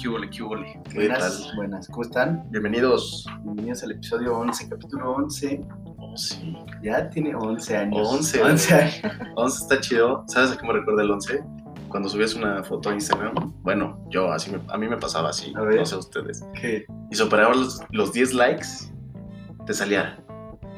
¿Qué hubo, qué? ¿Qué Buenas, tal? buenas. ¿Cómo están? Bienvenidos. Bienvenidos al episodio 11, capítulo 11. Oh, sí. Ya tiene 11 años. 11, 11 güey. años. 11 está chido. ¿Sabes a qué me recuerda el 11? Cuando subías una foto a Instagram. Bueno, yo, así me- a mí me pasaba así. A ver. No sé ustedes. ¿Qué? Y superabas los, los 10 likes, te salía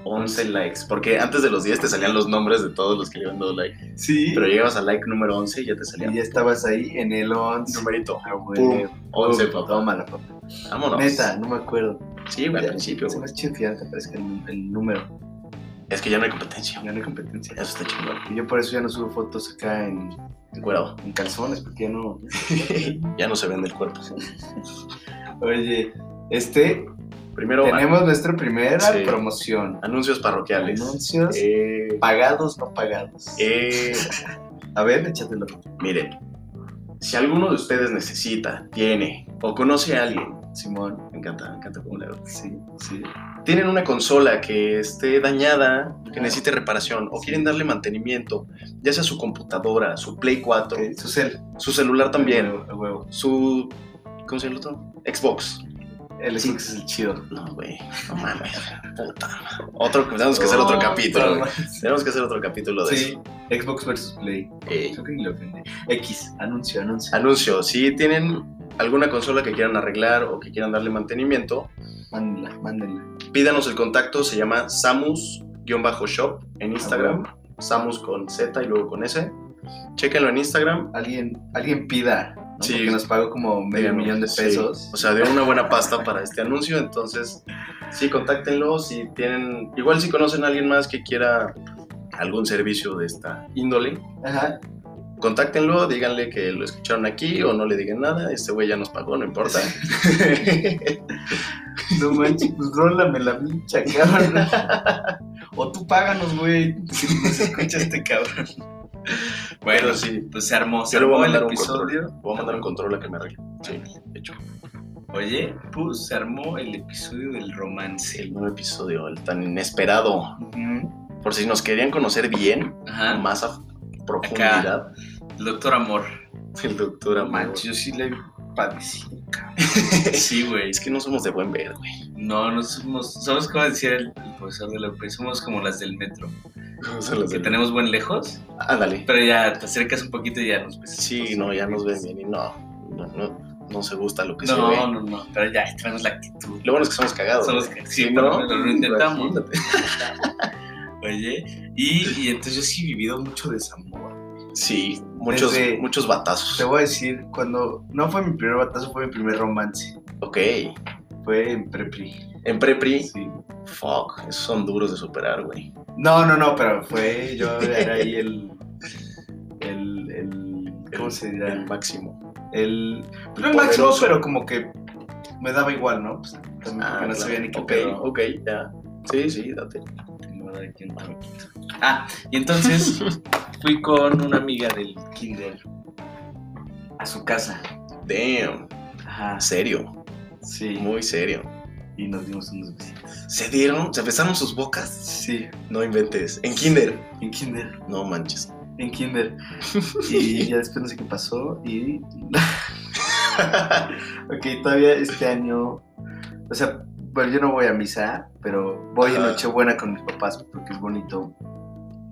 11 likes. Porque antes de los 10 te salían los nombres de todos los que le habían dado like. Sí. Pero llegabas al like número 11 y ya te salía Y ya estabas ahí en el 11. numerito. Ah, güey. Pum, 11, Pum, papá. Tómala, papá. Vámonos. Neta, no me acuerdo. Sí, güey, al principio. Se me hace chido que ya te aparezca el, el número. Es que ya no hay competencia. Ya no hay competencia. Eso está chingón. Y yo por eso ya no subo fotos acá en, Encuerado. en calzones, porque ya no. ya no se vende el cuerpo. Oye, este. Primero, tenemos nuestra primera Sí. promoción. anuncios parroquiales. Anuncios Eh, pagados, no pagados. eh, A ver, échatelo. miren, si alguno de ustedes necesita, tiene o conoce a alguien, Simón. me encanta, me encanta cómo le hago. Sí, sí. Tienen una consola que esté dañada, que necesite reparación, o quieren darle mantenimiento, ya sea su computadora, su Play 4, Ok, Su cel. su celular también, huevo. su. ¿Cómo se llama el otro? Xbox. El. Xbox es el chido. No, güey, no mames, puta. Otro, tenemos que hacer otro capítulo. Tenemos que hacer otro capítulo de Sí, eso. Xbox versus Play. Eh, Creo que ni lo ofende. X, anuncio, anuncio. anuncio, si tienen alguna consola que quieran arreglar o que quieran darle mantenimiento, Mándenla, mándenla. pídanos el contacto, se llama Samus-shop en Instagram, Ah, Samus con Z y luego con S. Chéquenlo en Instagram. Alguien, alguien pida. ¿No? Sí. Porque nos pagó como medio millón de sí. pesos. O sea, dio una buena pasta para este anuncio, entonces sí, contáctenlo si tienen, igual si conocen a alguien más que quiera algún servicio de esta índole, Ajá. contáctenlo, díganle que lo escucharon aquí o no le digan nada, este güey ya nos pagó, no importa. No manches, pues rólame la mincha, cabrón. o tú páganos, güey. Si nos escucha este cabrón. Bueno, sí, pues se armó. Se yo le voy a mandar un episodio. control. Voy a mandar un control a que me arregle. Sí, hecho. Oye, pues se armó el episodio del romance. El nuevo episodio, el tan inesperado. Por si nos querían conocer bien, Ajá. más a profundidad, El doctor Amor. el doctor Amor. yo sí le padecí. Sí, güey. Es que no somos de buen ver, güey. No, no somos. ¿Sabes cómo decía el, el profesor de UP? Somos como las del metro. Que tenemos buen lejos, Ándale. pero ya te acercas un poquito y ya nos ves. Sí, no, ya nos ven bien y no, no, no, no se gusta lo que se ve. No, no, no, pero ya tenemos la actitud. Lo bueno es que somos cagados. Somos- güey. sí, Sí, pero lo intentamos. Oye, y, y entonces yo sí he vivido mucho desamor. Sí, muchos, Desde- muchos batazos. Te voy a decir, cuando no fue mi primer batazo, fue mi primer romance. Ok. Fue en Prepri. En prepri, Sí. fuck, esos son duros de superar, güey. No, no, no, pero fue, yo era ahí el, el, el, ¿cómo El- se dirá? El máximo. El, pues no El el máximo, pero como que me daba igual, ¿no? Pues también porque no Ah, claro. sabía ni qué Ok, pedo. Ok, ya. Sí, sí, date. Ah, y entonces fui con una amiga del kinder a su casa. Damn. Ajá, Serio, sí. muy serio. Y nos dimos unos besitos. ¿Se dieron? ¿Se besaron sus bocas? Sí, No inventes. En kinder. en kinder. No manches. En kinder. Y ya después no sé qué pasó. Y. ok, todavía este año. O sea, bueno, yo no voy a misa, pero voy en. Nochebuena con mis papás porque es bonito.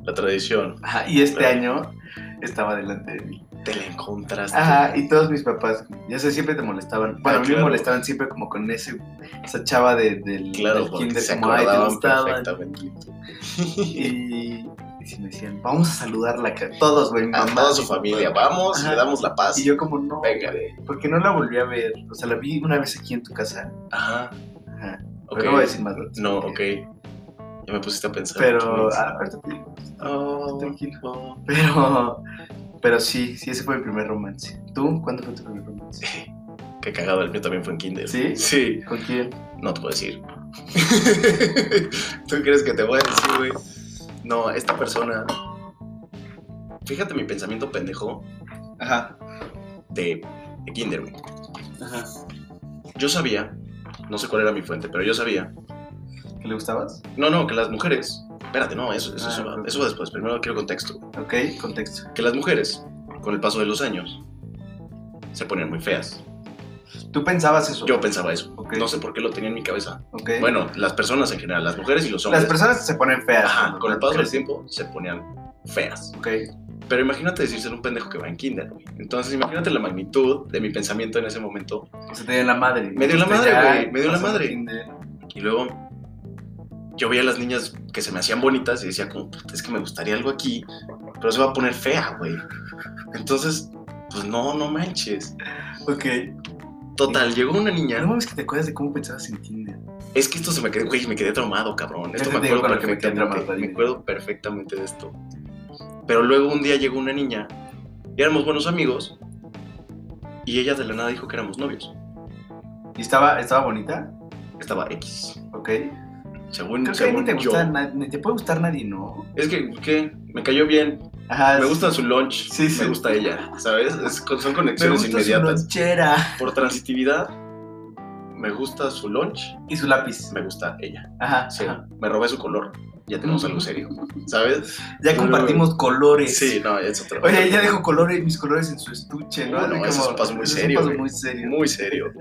La tradición. Ajá, y este Claro. año estaba delante de mí. Te la encontraste. Ajá, y todos mis papás, ya sé, siempre te molestaban. Bueno, Ah, a mí me molestaban siempre como con ese, esa chava de, del, Claro, del kinder, se como, te acordaban gustaban. perfectamente. Y, y sí me decían, vamos a saludarla, todos, güey, mi A mamá. toda su mi familia, vamos, Ajá. le damos la paz. Y yo como, no, Venga. porque no la volví a ver. O sea, la vi una vez aquí en tu casa. Ajá, Ajá. ok. Pero no voy a decir más datos. No, ok. Ya me pusiste a pensar. Pero, ah, ahorita te digo. Oh, tranquilo. Pero, pero sí, sí, ese fue mi primer romance. ¿Tú? ¿Cuándo fue tu primer romance? Qué cagado, el mío también fue en kinder. ¿Sí? Sí. ¿Con quién? No te puedo decir. ¿Tú crees que te voy a decir, güey? No, esta persona. Fíjate mi pensamiento pendejo Ajá. de, de kinder, güey. Ajá. Yo sabía, no sé cuál era mi fuente, pero yo sabía. ¿Que le gustabas? No, no, que las mujeres. Espérate, no, eso, eso, Ah, eso, va- eso va después. Primero quiero contexto. Ok, contexto. Que las mujeres, con el paso de los años, se ponían muy feas. Tú pensabas eso. Yo pensaba eso. Ok. No sé por qué lo tenía en mi cabeza. Ok. Bueno, las personas en general, las mujeres y los hombres. Las personas se ponen feas. Ajá, con el paso del tiempo se ponían feas. Ok. Pero imagínate decírselo a un pendejo que va en kinder, güey. Entonces imagínate la magnitud de mi pensamiento en ese momento. Se te dio la madre. Me dio la madre, güey, me dio la madre. Y luego yo veía a las niñas que se me hacían bonitas y decía como, "Puta, es que me gustaría algo aquí, pero se va a poner fea, güey. Entonces, pues no, no manches. Ok. Total, llegó una niña. No mames que te acuerdas de cómo pensabas en Tinder. Es que esto se me quedó, güey, me quedé traumado, cabrón. Esto me que acuerdo perfectamente de esto. Pero luego un día llegó una niña, y éramos buenos amigos, y ella de la nada dijo que éramos novios. ¿Y estaba, estaba bonita? Estaba X. Ok. Según, Creo que ahí ni según te, yo. gusta, na- ni te puede gustar nadie, ¿no? Es que, ¿qué? Me cayó bien. Ajá. Me gusta su lunch. Sí, sí. Me gusta ella, ¿sabes? Es- son Me conexiones gusta su inmediatas. lonchera. Por transitividad, me gusta su lunch. Y su lápiz. Me gusta ella. Ajá. Sí, ajá. me robé su color. Ya tenemos algo serio, ¿sabes? Ya compartimos colores. Sí, no, es otro. Oye, ella dejó colores, mis colores en su estuche, ¿no? No, no, Así eso es un paso muy serio, Es un paso güey. muy serio. Muy serio.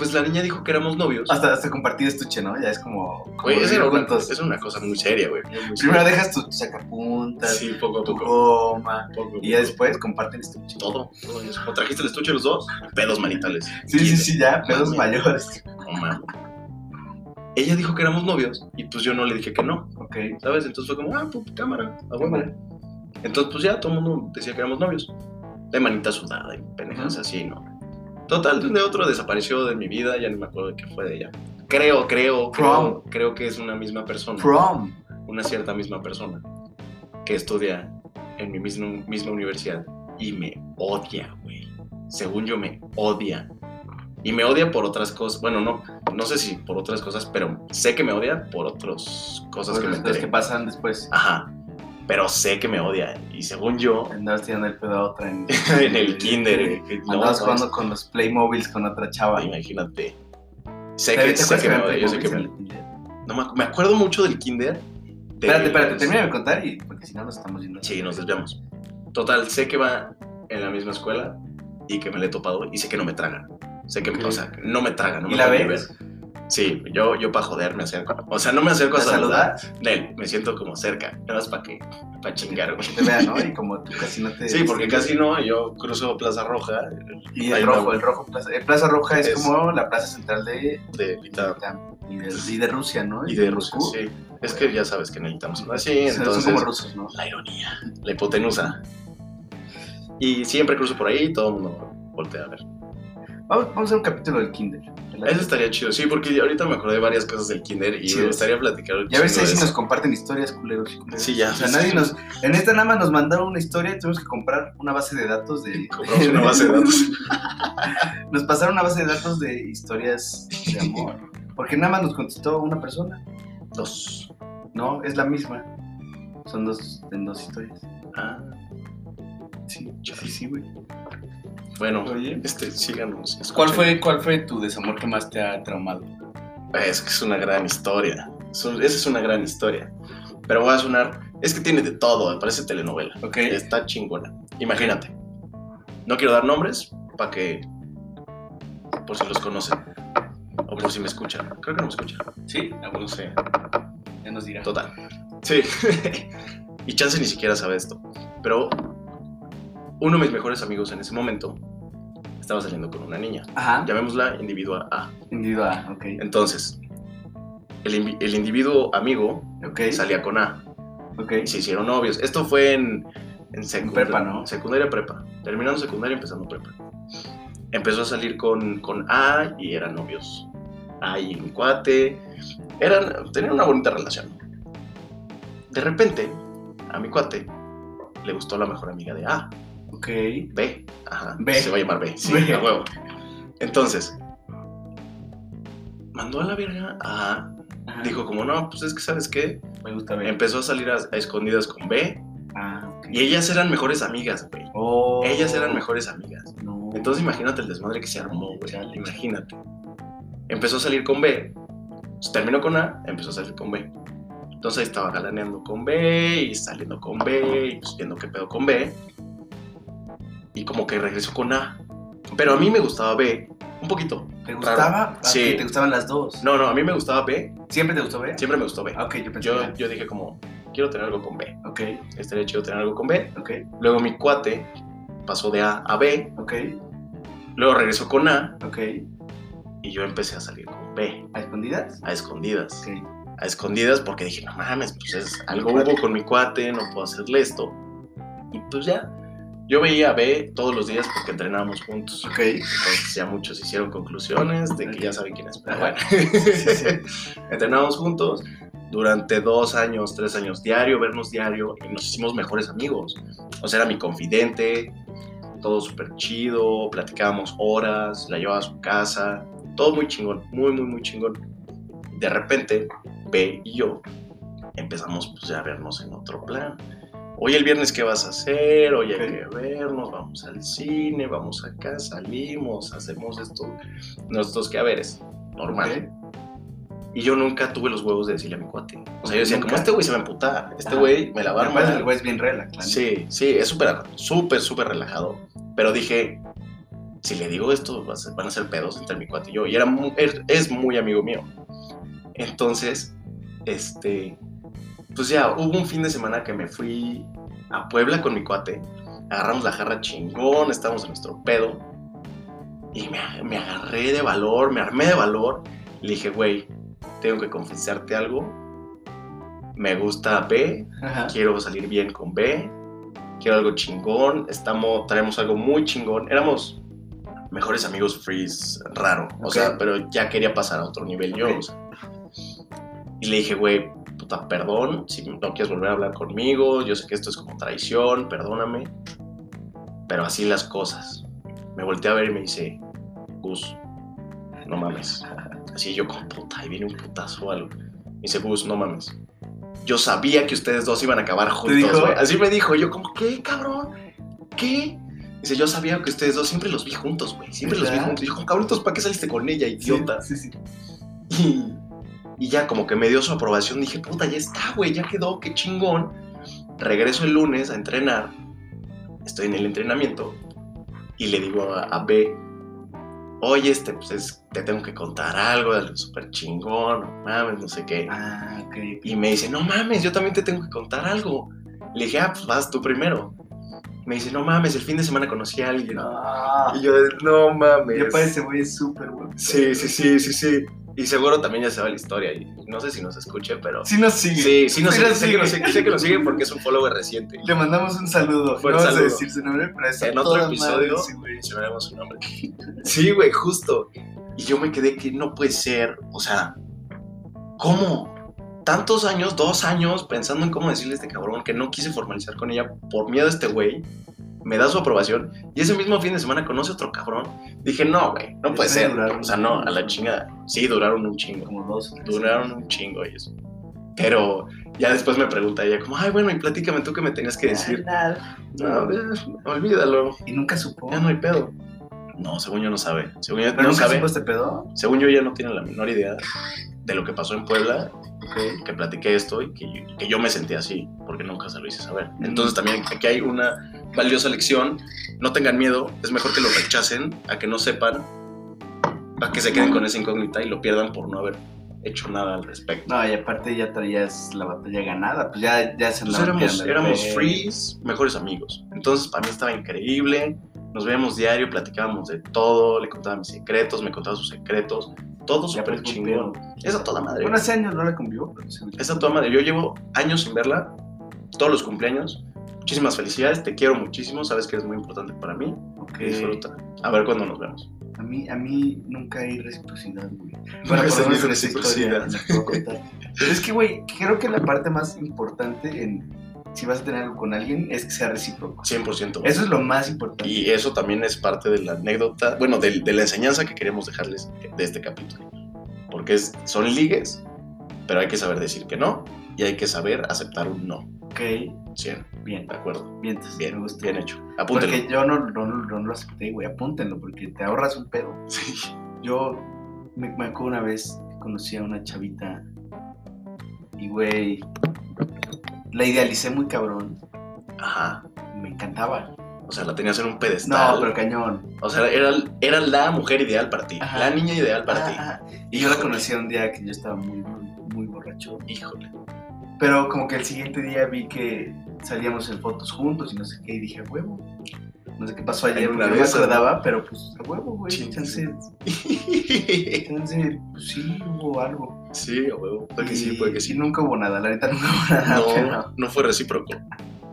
Pues la niña dijo que éramos novios. Hasta, hasta compartir estuche, ¿no? Ya es como. Güey, una, es una cosa muy seria, güey. Primero seria. dejas tu sacapuntas, Sí, poco a tu poco. goma. poco a Y ya después comparten estuche. Todo, todo eso. ¿O trajiste el estuche los dos? Pedos manitales. Sí, sí, sí, ya, pedos mayores. No mames. Ella dijo que éramos novios y pues yo no le dije que no, Ok. ¿sabes? Entonces fue como, ah, pues cámara, a. Cámara. Entonces pues ya todo el mundo decía que éramos novios. De manita sudada y pendejas así, ¿no? Total, de un de otro desapareció de mi vida, ya no me acuerdo de qué fue de ella. Creo, creo, creo, Prom. creo que es una misma persona. Prom. una cierta misma persona que estudia en mi misma, misma universidad y me odia, güey. Según yo me odia. Y me odia por otras cosas. Bueno, no, no sé si por otras cosas, pero sé que me odia por otras cosas que me enteré. que pasan después. Ajá. Pero sé que me odia. Y según yo, Andabas tirando el pedo a otra en, en el kinder. eh, Andabas no, jugando con los Playmobiles con otra chava. Imagínate. Sé ¿Te- que, sé que me odia. Yo sé que me, no me, acu- me acuerdo mucho del kinder. de- Espérate, espérate, termina de contar y porque si no nos estamos yendo. Sí, nos desviamos. Total, sé que va en la misma escuela y que me le he topado y sé que no me traga. Sé que, Ok. o sea, no me traga, no ¿Y me la puede ves? ver. Sí, yo, yo para joder me acerco. O sea, no me acerco a ¿La saludar. él, me siento como cerca. Nada más para que, para chingar, güey. Te vean, ¿no? Y como tú casi no te. Sí, porque casi no, yo cruzo Plaza Roja Y el rojo, el rojo. Plaza, eh, Plaza Roja es, Es- como la plaza central de. de Lita Y de, y de Rusia, ¿no? y de Rusia. Moscú. Sí, es que ya sabes que necesitamos O sea, entonces Son como rusos, ¿no? la ironía, la hipotenusa. Y siempre cruzo por ahí y todo el mundo voltea a ver. Vamos, vamos a hacer un capítulo del Kinder. Eso estaría chido, sí, porque ahorita me acordé de varias cosas del kinder y me Chido. gustaría platicar Ya a ver si nos comparten historias, culeros. y. Sí, ya. O sea, nadie nos. En esta nada más nos mandaron una historia y tuvimos que comprar una base de datos de. Compramos una base de datos. Nos pasaron una base de datos de historias de amor. Porque nada más nos contestó una persona. Dos. No, es la misma. Son dos, en dos historias. Ah, Sí, sí, sí, güey. Bueno, Oye. este, síganos. ¿Cuál fue, ¿Cuál fue tu desamor que más te ha traumado? Es que es una gran historia. Es un- Esa es una gran historia. Pero voy a sonar. Es que tiene de todo, me parece telenovela. Ok. Está chingona. Imagínate. No quiero dar nombres para que. Por si los conocen. O por si me escuchan. Creo que no me escuchan. Sí, No sé. ya nos dirá. Total. Sí. y Chance ni siquiera sabe esto. Pero uno de mis mejores amigos en ese momento estaba saliendo con una niña. Ajá. Llamémosla individuo A. Individuo A, ok. Entonces, el, individuo amigo salía con A Ok. y se hicieron novios. Esto fue en, en secund- prepa, ¿no? Secundaria prepa. Terminando secundaria, empezando prepa. Empezó a salir con, con A y eran novios. A y un cuate. Eran, tenían una bonita relación. De repente, a mi cuate le gustó la mejor amiga de A. Ok. B. Ajá. B. Se va a llamar B. Sí, B. a huevo. Entonces, mandó a la verga a. Ajá. Dijo como, no, pues es que, ¿sabes qué? me gusta ver. Empezó a salir a, a escondidas con B. Ah. Y ellas eran mejores amigas, güey. Oh. Ellas eran mejores amigas. No. Entonces imagínate el desmadre que se armó, güey. Chale. Imagínate. Empezó a salir con B. terminó con A, empezó a salir con B. Entonces estaba galaneando con B y saliendo con B y pues, viendo qué pedo con B. Y como que regresó con A. Pero a mí me gustaba B Un poquito. ¿Te gustaba? Ah, Sí. ¿Te gustaban las dos? No, no, a mí me gustaba B. ¿Siempre te gustó ver? Siempre me gustó B. Ah, ok, yo pensé Yo, yo dije como, quiero tener algo con B. Ok, Estaría chido tener algo con B. ok, Luego mi cuate pasó de A a B. ok, Luego regresó con A ok. y yo empecé a salir con B. ¿A escondidas? A escondidas. Ok. A escondidas porque dije, no mames, pues es algo hubo con mi cuate, no puedo hacerle esto. Y pues ya. Yo veía a B todos los días porque entrenábamos juntos. Ok. Entonces ya muchos hicieron conclusiones de que ya saben quién es. Pero bueno, Sí, sí. entrenábamos juntos durante dos años, tres años diario, vernos diario y nos hicimos mejores amigos. O sea, era mi confidente, todo súper chido, platicábamos horas, la llevaba a su casa, todo muy chingón, muy, muy, muy chingón. De repente, B y yo empezamos pues ya a vernos en otro plan. Hoy el viernes, ¿qué vas a hacer? Hoy hay que vernos, vamos al cine, vamos acá, salimos, hacemos esto, nuestros quehaceres, normal. Ok. Y yo nunca tuve los huevos de decirle a mi cuate. O sea, yo decía, como este güey se va a emputar, este güey me la va a Además, el armar. güey es bien relax. la neta. Sí, sí, es súper, súper, súper relajado. Pero dije, si le digo esto, van a ser pedos entre mi cuate y yo. Y era mu- er- es muy amigo mío. Entonces, este, pues ya, hubo un fin de semana que me fui a Puebla con mi cuate. Agarramos la jarra chingón, estábamos en nuestro pedo. Y me, me agarré de valor, me armé de valor. Le dije, güey, tengo que confesarte algo. Me gusta B, Ajá. quiero salir bien con B, quiero algo chingón, estamos, traemos algo muy chingón. Éramos mejores amigos freeze, raro, o sea, pero ya quería pasar a otro nivel yo. O sea. Y le dije, güey, puta, perdón, si no quieres volver a hablar conmigo, yo sé que esto es como traición, perdóname, pero así las cosas. Me volteé a ver y me dice, Gus, no mames. Así yo como puta, ahí viene un putazo o algo. Me dice, Gus, no mames. Yo sabía que ustedes dos iban a acabar juntos, güey. Así me dijo. Yo como, ¿qué, cabrón? ¿Qué? Dice, yo sabía que ustedes dos siempre los vi juntos, güey. Siempre los vi ¿Verdad? juntos. Y yo cabrón, entonces, ¿para qué saliste con ella, idiota? Sí, sí. Y, y ya como que me dio su aprobación. Dije, puta, ya está, güey, ya quedó, qué chingón. Regreso el lunes a entrenar. Estoy en el entrenamiento. Y le digo a, a B, oye, este, pues es- te tengo que contar algo, algo súper chingón, no mames, no sé qué. Ah, ok. Y me dice, no mames, yo también te tengo que contar algo. Le dije, ah, pues vas tú primero. Me dice, no mames, el fin de semana conocí a alguien. Ah, Y yo, no mames. ya parece güey es súper bueno. Sí, sí, sí, sí, sí. Y seguro también ya sabe la historia. Y no sé si nos escuche, pero. Sí nos sigue. Sí, sí nos Sí sigue. Sé que nos sigue, sé que nos sigue porque es un follower reciente. Le mandamos un saludo. Fuerte no vamos a saludo. decir su nombre, pero es En otro episodio madre, sí, mencionaremos su nombre. Sí, güey, justo. Y yo me quedé que no puede ser. O sea, ¿cómo? Tantos años, dos años, pensando en cómo decirle a este cabrón que no quise formalizar con ella por miedo a este güey. Me da su aprobación. Y ese mismo fin de semana conoce a otro cabrón. Dije, no, güey, no puede ser. duraron- O sea, no, a la chingada. Sí, duraron un chingo. Como dos. Duraron un chingo y eso. Pero ya después me pregunta ella, como, ay, bueno, y platícame tú qué me tenías que decir. Nada. No, olvídalo. Y nunca supo. Ya no hay pedo. No, según yo no sabe. Según yo ¿Pero no sabe. este pedo? Según yo ella no tiene la menor idea de lo que pasó en Puebla, Ok. que platiqué esto y que, yo- que yo me sentí así, porque nunca se lo hice saber. Entonces también aquí hay una valiosa lección. No tengan miedo, es mejor que lo rechacen a que no sepan, a que se queden con esa incógnita y lo pierdan por no haber hecho nada al respecto. No, y aparte ya traías la batalla ganada. Pues ya, ya se Pues andaban éramos, éramos frees, mejores amigos. Entonces para mí estaba increíble. Nos veíamos diario, platicábamos de todo, le contaba mis secretos, me contaba sus secretos. Todo súper chingón. Es a toda madre. Bueno, hace años no la convivo, pero sí. Es a toda madre. Yo llevo años sin verla, todos los cumpleaños. Muchísimas felicidades, te quiero muchísimo, sabes que eres muy importante para mí. Ok. Disfruta. A ver cuándo nos vemos. A mí, a mí nunca hay reciprocidad, güey. Bueno, por lo menos historia reciprocidad. Pero es que, güey, creo que la parte más importante en si vas a tener algo con alguien es que sea recíproco. 100%. Eso es lo más importante. Y eso también es parte de la anécdota, bueno, de, de la enseñanza que queremos dejarles de este capítulo. Porque es, son ligues, pero hay que saber decir que no y hay que saber aceptar un no. Ok, 100, bien, de acuerdo. bien, entonces, Bien, me gusta. bien hecho. Apúntenlo. Porque yo no, no, no, no lo acepté, güey. Apúntenlo, porque te ahorras un pedo. Sí. Yo me, me acuerdo una vez que conocí a una chavita y, güey, la idealicé muy cabrón. Ajá, Me encantaba. O sea, la tenías en un pedestal. No, pero cañón. O sea, era, era la mujer ideal para ti. Ajá. La niña ideal para ti. Ah, ah. Y yo la conocí un día que yo estaba muy, muy, muy borracho. Híjole. Pero como que el siguiente día vi que salíamos en fotos juntos y no sé qué, y dije, "A huevo. No sé qué pasó ayer, una no me acordaba, pero pues a huevo, güey. Sí, sí, chance, pues sí, hubo algo. a huevo. Puede que sí, Y- puede que y sí. nunca hubo nada, la neta nunca hubo nada. pero- No, no fue recíproco.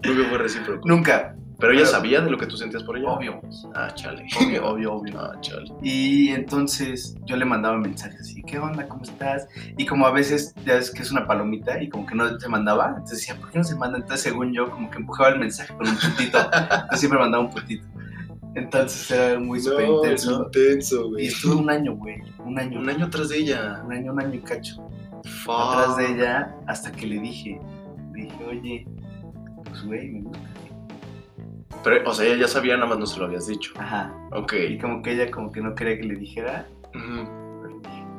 Nunca fue recíproco. Nunca. Pero ella sabía de lo que tú sentías por ella. Obvio. Ah, chale. Obvio, obvio, obvio. Ah, chale. Y entonces yo le mandaba mensajes así, ¿qué onda? ¿Cómo estás? Y como a veces ya ves que es una palomita y como que no se mandaba, entonces decía, ¿por qué no se manda? Entonces según yo como que empujaba el mensaje con un puntito, entonces siempre mandaba un puntito. Entonces era muy súper No, es intenso. intenso, Y güey. estuve un año, güey, un año. Un año tras de ella. Un año, un año y cacho. Fuck. Atrás de ella hasta que le dije, le dije, oye, pues güey, me gusta. Pero, o sea, ella ya sabía, nada más no se lo habías dicho. Ajá. Ok. Y como que ella como que no quería que le dijera. Ujú.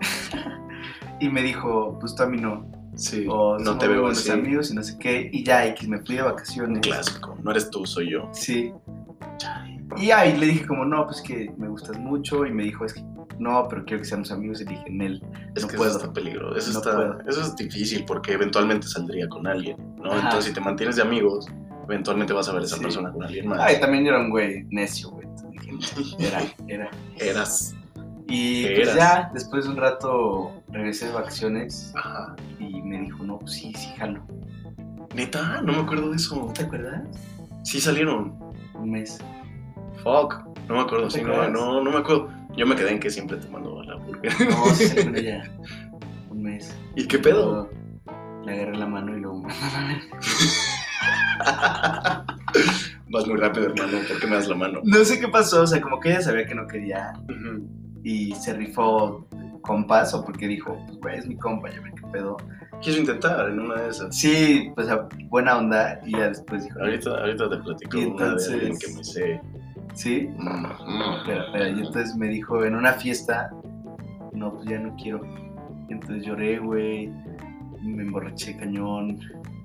Y me dijo, pues tú a mí no. Sí. o no te veo buenos así. amigos y no sé qué. Y ya, X, me fui de vacaciones. clásico. No eres tú, soy yo. Sí. Y ahí le dije como, no, pues que me gustas mucho. Y me dijo, es que no, pero quiero que seamos amigos. Y dije, Nel, Es no que puedo. eso está peligroso. Eso, No está, puedo. eso es difícil porque eventualmente saldría con alguien, ¿no? Ajá. Entonces, si te mantienes de amigos, eventualmente vas a ver a esa Sí. persona con alguien más. Ay, también yo era un güey necio, güey. Era, era. Eras. Y ¿Qué pues eras? ya, después de un rato regresé de vacaciones Ajá. y me dijo, no, pues sí, sí, jalo. Neta, no me acuerdo de eso. ¿Te acuerdas? Sí salieron. Un mes. Fuck. No me acuerdo, ¿No te sí, no, no, no me acuerdo. Yo me quedé en que siempre te mando a la burger. No, con ella. Un mes. ¿Y qué pedo? Le agarré la mano y luego... Vas muy rápido, hermano. ¿Por qué me das la mano? No sé qué pasó, o sea, como que ella sabía que no quería y se rifó compas o porque dijo, pues güey, es mi compa, ya ven qué pedo. Quiso intentar en una de esas. Sí, pues a buena onda y ya después dijo, Ahorita, ahorita te platico Y una de entonces- alguien que me sé. sí. Espera, espera, y entonces me dijo en una fiesta, no, pues ya no quiero. Entonces lloré, güey, me emborraché cañón.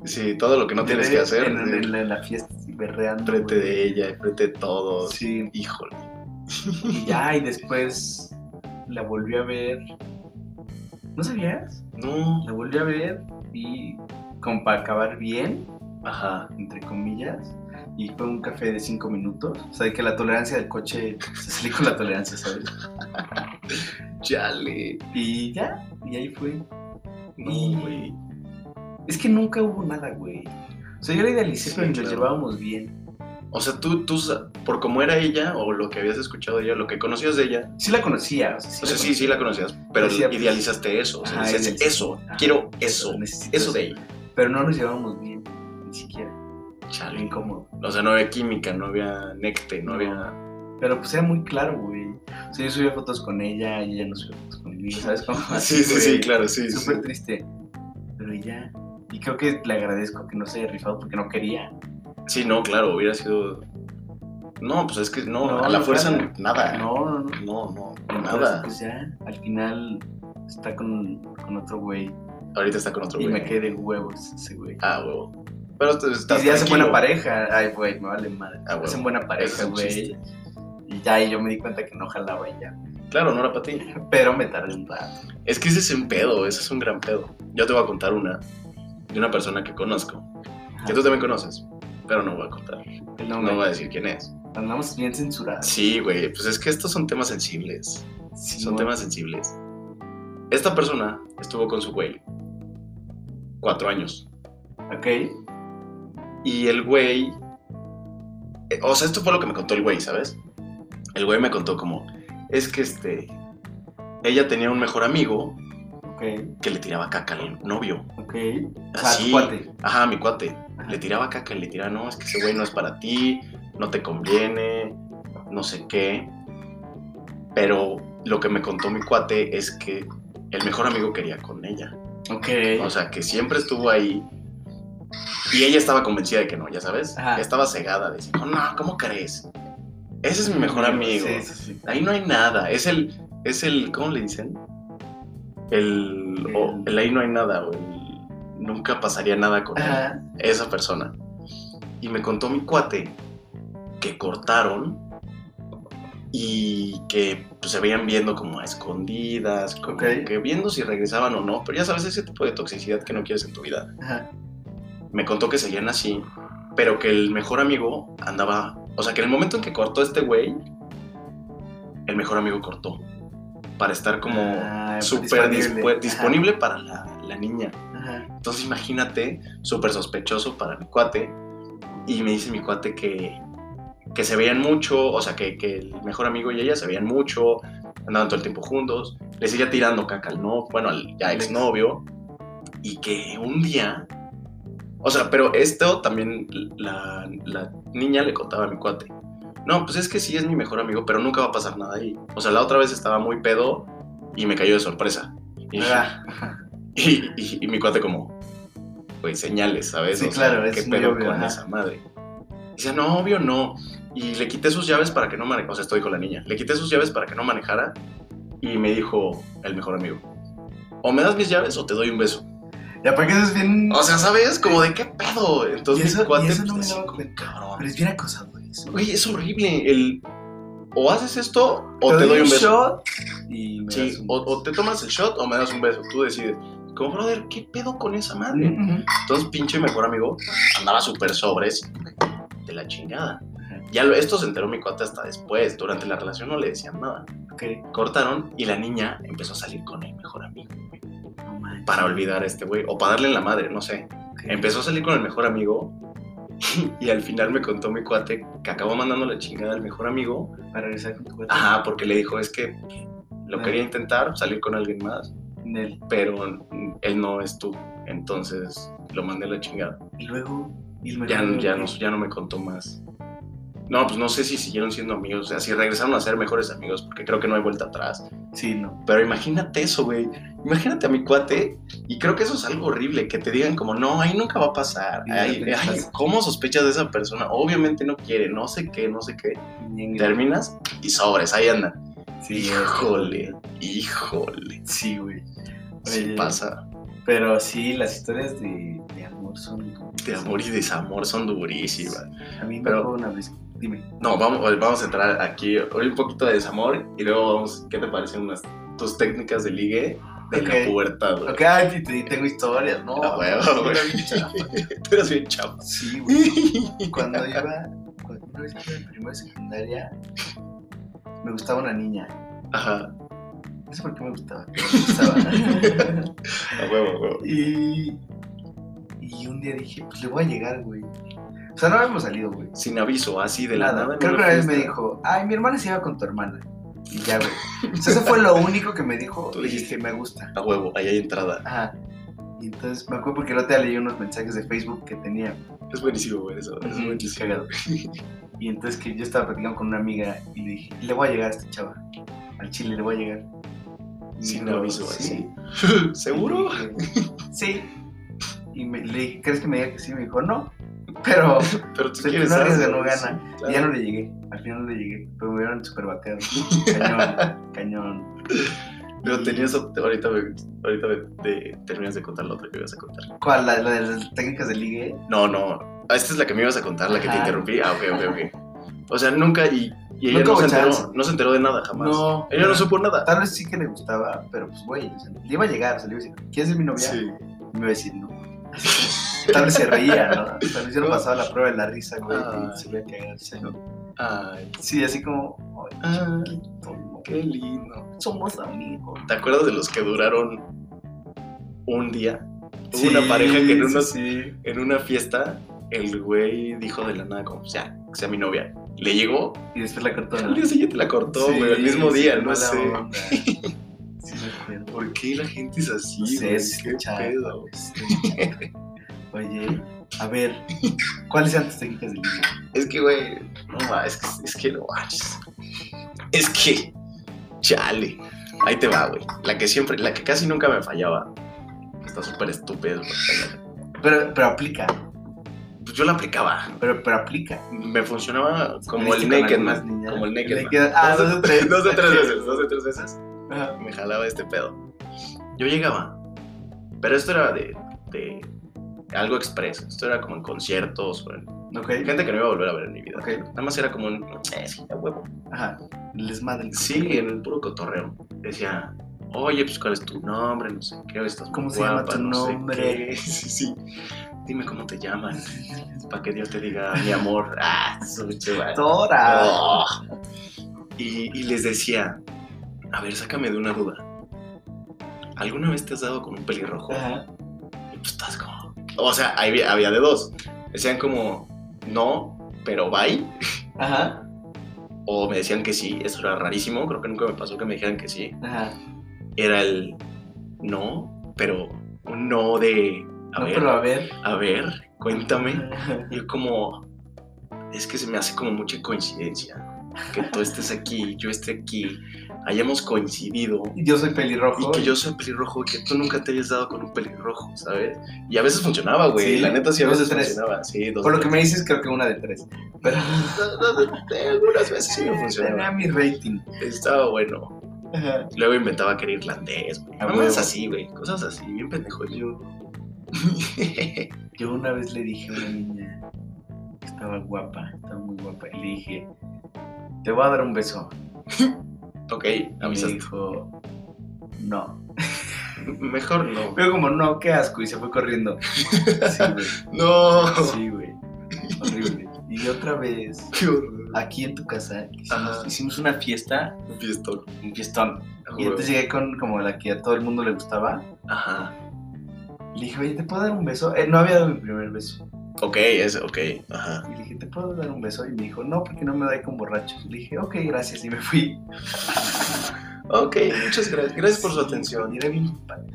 Sí, todo lo que no tienes que hacer. En, la, en la fiesta, berreando. Enfrente güey. de ella, enfrente de todos. Sí, Híjole. y ya, y después la volví a ver. ¿No sabías? No. La volví a ver y como para acabar bien, Ajá. entre comillas, y fue un café de cinco minutos. O sea, de que la tolerancia del coche, se salí con la tolerancia, ¿sabes? Chale. Y ya, y ahí fue. No, Y-. Es que nunca hubo nada, güey. O sea, yo la idealicé, Sí, pero nos claro. llevábamos bien. O sea, tú, tú, por cómo era ella, o lo que habías escuchado de ella, lo que conocías de ella, Sí la conocía, o sea, sí, o sea, sí, sí la conocías, pero Decía, pues, idealizaste eso. O sea, Ajá, decías, eso, Ajá. quiero eso, eso de ella. Pero no nos llevábamos bien, ni siquiera. Era Chale. incómodo. O sea, no había química, no había necte, no había. Pero pues era muy claro, güey. O sea, yo subía fotos con ella y ella no subía fotos conmigo, ¿sabes cómo? Sí, sí, sí, güey. claro, sí. sí. Súper triste. Pero ya. Y creo que le agradezco que no se haya rifado porque no quería. Sí, no, claro, hubiera sido. No, pues es que no, No, a la no, fuerza nada. nada. No, no, no. No, no, nada. Pues ya, al final está con, con otro güey. Ahorita está con otro Y güey. me quedé de huevos ese güey. Ah, huevo. Pero tú estás y ya hacen buena pareja. Ay, güey, me vale madre. Ah. Hacen buena pareja, es güey. Y ya, y yo me di cuenta que no jalaba y ya. Claro, no era para ti. Pero me tardé un rato. Es que ese es un pedo, ese es un gran pedo. Yo te voy a contar una de una persona que conozco, que tú también conoces, pero no voy a contar. El No voy a decir quién es. Andamos bien censurados. Sí, güey, pues es que estos son temas sensibles. Sí, Son temas sensibles. Esta persona estuvo con su güey cuatro años. Ok. Y el güey. eh, O sea, esto fue lo que me contó el güey, ¿sabes? El güey me contó como. Es que este. Ella tenía un mejor amigo Que le tiraba caca al novio. Ok. Así. cuate. Ajá, mi cuate. Ajá. Le tiraba caca y le tiraba, no, es que ese güey no es para ti, no te conviene, no sé qué. Pero lo que me contó mi cuate es que el mejor amigo quería con ella. Ok. O sea, que siempre estuvo ahí. Y ella estaba convencida de que no, ya sabes. Ajá. Estaba cegada, decía, no, no, ¿cómo crees? Ese es mi mejor amigo. Sí, sí, sí. Ahí no hay nada. Es el, es el, ¿cómo le dicen? El, o El- ahí no hay nada, o el nunca pasaría nada con él esa persona. Y me contó mi cuate que cortaron y que pues, se veían viendo como a escondidas, como que viendo si regresaban o no, pero ya sabes ese tipo de toxicidad que no quieres en tu vida. Ajá. Me contó que seguían así, pero que el mejor amigo andaba, o sea, que en el momento en que cortó este güey, el mejor amigo cortó para estar como Ah, súper disponible. para la, la niña. Ajá. Entonces imagínate, súper sospechoso para mi cuate. Y me dice mi cuate que, que se veían mucho, o sea, que, que el mejor amigo y ella se veían mucho, andaban todo el tiempo juntos, le seguía tirando caca al no, bueno, al ya exnovio. Y que un día, o sea, pero esto también la, la niña le contaba a mi cuate. No, pues es que sí es mi mejor amigo, pero nunca va a pasar nada ahí. O sea, la otra vez estaba muy pedo y me cayó de sorpresa. Y Ah, y, y- y mi cuate como, pues señales, ¿sabes? Sí, O sea, claro, ¿Qué pedo obvio, con ajá. esa madre? Dice, no, obvio no. Y le quité sus llaves para que no manejara. O sea, estoy con la niña. Le quité sus llaves para que no manejara. Y me dijo el mejor amigo, o me das mis llaves o te doy un beso. Ya, porque eso es bien. O sea, ¿sabes? Como de qué pedo. Entonces Y eso- mi cuate, y eso no pues, me así como, cabrón. Pero es bien acosador eso. Güey, es horrible. El, o haces esto o te, Te doy un beso. shot y me das Sí, un o, beso. o te tomas el shot o me das un beso. Tú decides. Como, brother, ¿qué pedo con esa madre? Entonces, pinche mejor amigo andaba súper sobres de la chingada. Ya lo- esto se enteró mi cuate hasta después. Durante la relación no le decían nada. Ok. Cortaron y la niña empezó a salir con el mejor amigo manches. para olvidar a este güey o para darle en la madre, no sé. Empezó a salir con el mejor amigo y al final me contó mi cuate que acabó mandando la chingada al mejor amigo. Para regresar con tu cuate. Ajá, porque le dijo, es que lo Ah. quería intentar, salir con alguien más, Nel. pero él no es tú. Entonces lo mandé a la chingada. Y luego. Y el ya, mejor ya, amigo, no, ya no me contó más. No, pues no sé si siguieron siendo amigos, o sea, si regresaron a ser mejores amigos, porque creo que no hay vuelta atrás. Sí, no. Pero imagínate eso, güey. Imagínate a mi cuate, y creo que eso es algo horrible, que te digan como, no, ahí nunca va a pasar. Ay. ¿Cómo sospechas de esa persona? Obviamente no quiere, no sé qué, no sé qué. Terminas y sobres, ahí andan. Sí, híjole, híjole. Sí, güey. Sí pasa. Pero sí, las historias de, de amor son. De amor y desamor son durísimas. A mí me Pero- una vez. Dime. No, vamos, vamos a entrar aquí hoy un poquito de desamor y luego vamos, ¿qué te parecen unas tus técnicas de ligue de la pubertad? güey? Ok, ay, te- te- tengo historias, ¿no? Ah, huevo, Yo güey. Tú eras bien chavo. Sí, güey. Cuando iba. Cuando una vez en primera secundaria, me gustaba una niña. Ajá, No sé por qué me gustaba, me gustaba. a huevo, a huevo. y. Y un día dije, pues le voy a llegar, güey. Sea, no habíamos salido, güey. Sin aviso, así de la Nada. Creo que una vez me dijo, ay, mi hermana se iba con tu hermana. Y ya, güey. O sea, eso fue lo único que me dijo. Tú dijiste. me gusta. A huevo, ahí hay entrada. Ajá. Y entonces me acuerdo porque el otro día leí unos mensajes de Facebook que tenía. Es buenísimo, güey, eso. Es Ujú, buenísimo. cagado. Y entonces que yo estaba platicando con una amiga y le dije, le voy a llegar a esta chava. Al chile le voy a llegar. Sin aviso, ¿Sí? así. ¿Seguro? Dije, sí. Y me, le dije, ¿crees que me diga que sí? Me dijo, no. Pero Pero tú quieres no algo, no sí, gana. claro. ya no le llegué. Al final no le llegué. Pero me vieron súper bateado. Cañón, cañón. Pero tenías, ahorita, me- ahorita me- te- terminas de contar lo otro que ibas a contar. ¿Cuál? ¿La, la de las técnicas de ligue? No, no. Esta es la que me ibas a contar, la que te interrumpí. Ah, ok, ok, ok. O sea, nunca y, y ella Nunca no se, enteró, no se enteró de nada jamás. No. Ella no supo nada. Tal vez sí que le gustaba, pero pues, güey, o sea, le iba a llegar. O sea, le iba a decir, ¿quieres ser mi novia? Sí. Y me iba a decir, no. Tal vez se reía, ¿no? Tal vez yo no pasaba la prueba de la risa, güey. Y se veía cagar. Sí, Ay, Sí, así como, ay, chiquito, no. qué lindo. somos amigos. ¿Te acuerdas de los que duraron un día? Hubo Sí, una pareja que en, unos- sí. en una fiesta el güey dijo de la nada como, ya, que sea mi novia. Le llegó, Y después la cortó. al día siguiente la cortó, Sí, güey, el mismo día, no sé. onda. Sí, me acuerdo. ¿Por qué la gente es así, No sé, güey? ¿Qué chafa, pedo? Oye, a ver, ¿cuáles eran tus técnicas de ligue? Es que, güey, no va, es que, es que no manches. Es que, chale. Ahí te va, güey. La que siempre, la que casi nunca me fallaba. Está súper estúpida. Pero, pero aplica, Pues yo la aplicaba. pero, pero aplica. Me funcionaba como ¿Saliste el Naked Man. niñas? Como el Naked Man. Naked- Ah, dos o tres. Dos de tres veces, dos de tres veces. Ajá. Me jalaba este pedo. Yo llegaba. Pero esto era de, de algo expreso. Esto era como en conciertos o en Ok. Gente que no iba a volver a ver en mi vida. Ok. Nada más era como un, eh, sí, a huevo. Ajá. Les madre. Sí, en el puro cotorreo. Decía, oye, pues cuál es tu nombre, no sé qué, estás muy ¿Cómo se llama guapa, tu no nombre? qué". Sí, sí. Dime cómo te llamas. Para que Dios te diga, mi amor. Ah. Tora. Oh. Y, y les decía, a ver, sácame de una duda. ¿Alguna vez te has dado con un pelirrojo? Ajá. Y pues estás como... O sea, había, había de dos. Decían como, no, pero bye. Ajá. O me decían que sí, eso era rarísimo, creo que nunca me pasó que me dijeran que sí. Ajá. Era el no, pero un no de... A no, ver, pero a ver. a ver, cuéntame. Yo como, es que se me hace como mucha coincidencia. Que tú estés aquí, yo esté aquí, hayamos coincidido. Y yo soy pelirrojo. Y que yo soy pelirrojo y que tú nunca te hayas dado con un pelirrojo, ¿sabes? Y a veces funcionaba, güey. Sí, La neta sí a veces tres. funcionaba. Sí, dos Por lo de que me dices, creo que una de tres. Pero tres. Algunas veces sí me tenía funcionaba. mi rating. Estaba bueno. Ajá. Luego inventaba que era irlandés, güey. A Cosas huevo. así, güey. Cosas así, bien pendejo yo. Yo, yo una vez le dije a una niña que estaba guapa, estaba muy guapa, y le dije, te voy a dar un beso. ok, Y me avisaste. dijo, no. Mejor no. Pero como, no, qué asco, y se fue corriendo. Sí, güey. No. Sí, güey. Horrible. Y otra vez, Qué horror. aquí en tu casa, hicimos, hicimos una fiesta, Un fiestón. un fiestón. Y entonces llegué con como la que a todo el mundo le gustaba. Ajá. Le dije, oye, ¿te puedo dar un beso? Eh, no había dado mi primer beso. Ok, es ok. Ajá. Y le dije, ¿te puedo dar un beso? Y me dijo, no, porque no me doy con borrachos. Le dije, ok, gracias. Y me fui. Ok, muchas gracias. Gracias por su Y atención. era bien padre.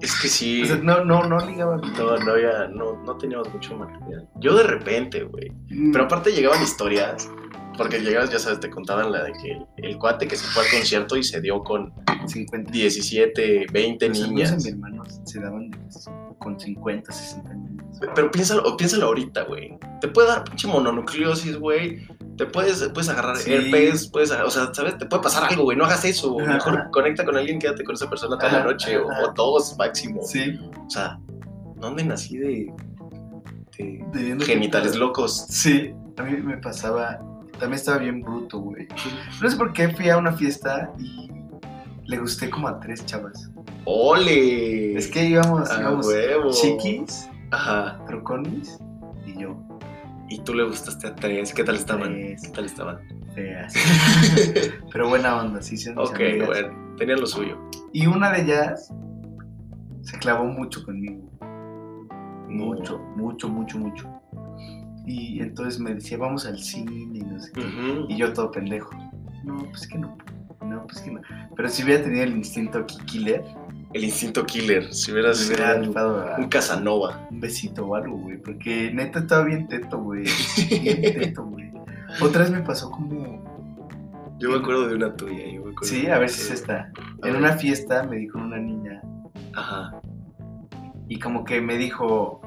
Es que sí. O sea, no, no, no ligaba. No, no había, no, no teníamos mucho material. Yo de repente, güey. Pero aparte llegaban historias. Porque llegabas, ya sabes, te contaban la de que el, el cuate que se fue al concierto y se dio con 50. 17, 20 Los niñas. mi hermano se daban con 50, 60 niños. Pero piénsalo, piénsalo ahorita, güey. Te puede dar pinche mononucleosis, güey. Te puedes, puedes agarrar Sí. herpes, puedes, o sea, ¿sabes? Te puede pasar algo, güey. No hagas eso. Ajá. Mejor conecta con alguien, quédate con esa persona toda la noche o, o dos máximo. Sí. O sea, no anden así de, de Debiendo genitales locos. Sí. A mí me pasaba. También estaba bien bruto, güey. No sé por qué fui a una fiesta y le gusté como a tres chavas. ¡Ole! Es que íbamos, ¡A íbamos huevo! chiquis, Ajá. troconis y yo. Y tú le gustaste a tres. ¿Qué tal estaban? Tres. ¿Qué tal estaban? Feas. Pero buena onda, sí, son ok, amigas. bueno. Tenían lo suyo. Y una de ellas se clavó mucho conmigo. Mucho, mucho, mucho, mucho. Y entonces me decía, vamos al cine y no sé qué. Y yo todo pendejo. No, pues que no. No, pues que no. Pero si hubiera tenido el instinto ki- killer, El instinto killer. Si hubieras hubiera sido un, a un Casanova. un besito o algo, güey. Porque neta estaba bien teto, güey. Bien teto, güey. Otra vez me pasó como. Yo me acuerdo de una tuya. yo me acuerdo Sí, a ver si es esta. A En ver. una fiesta me dijo una niña Ajá. y como que me dijo,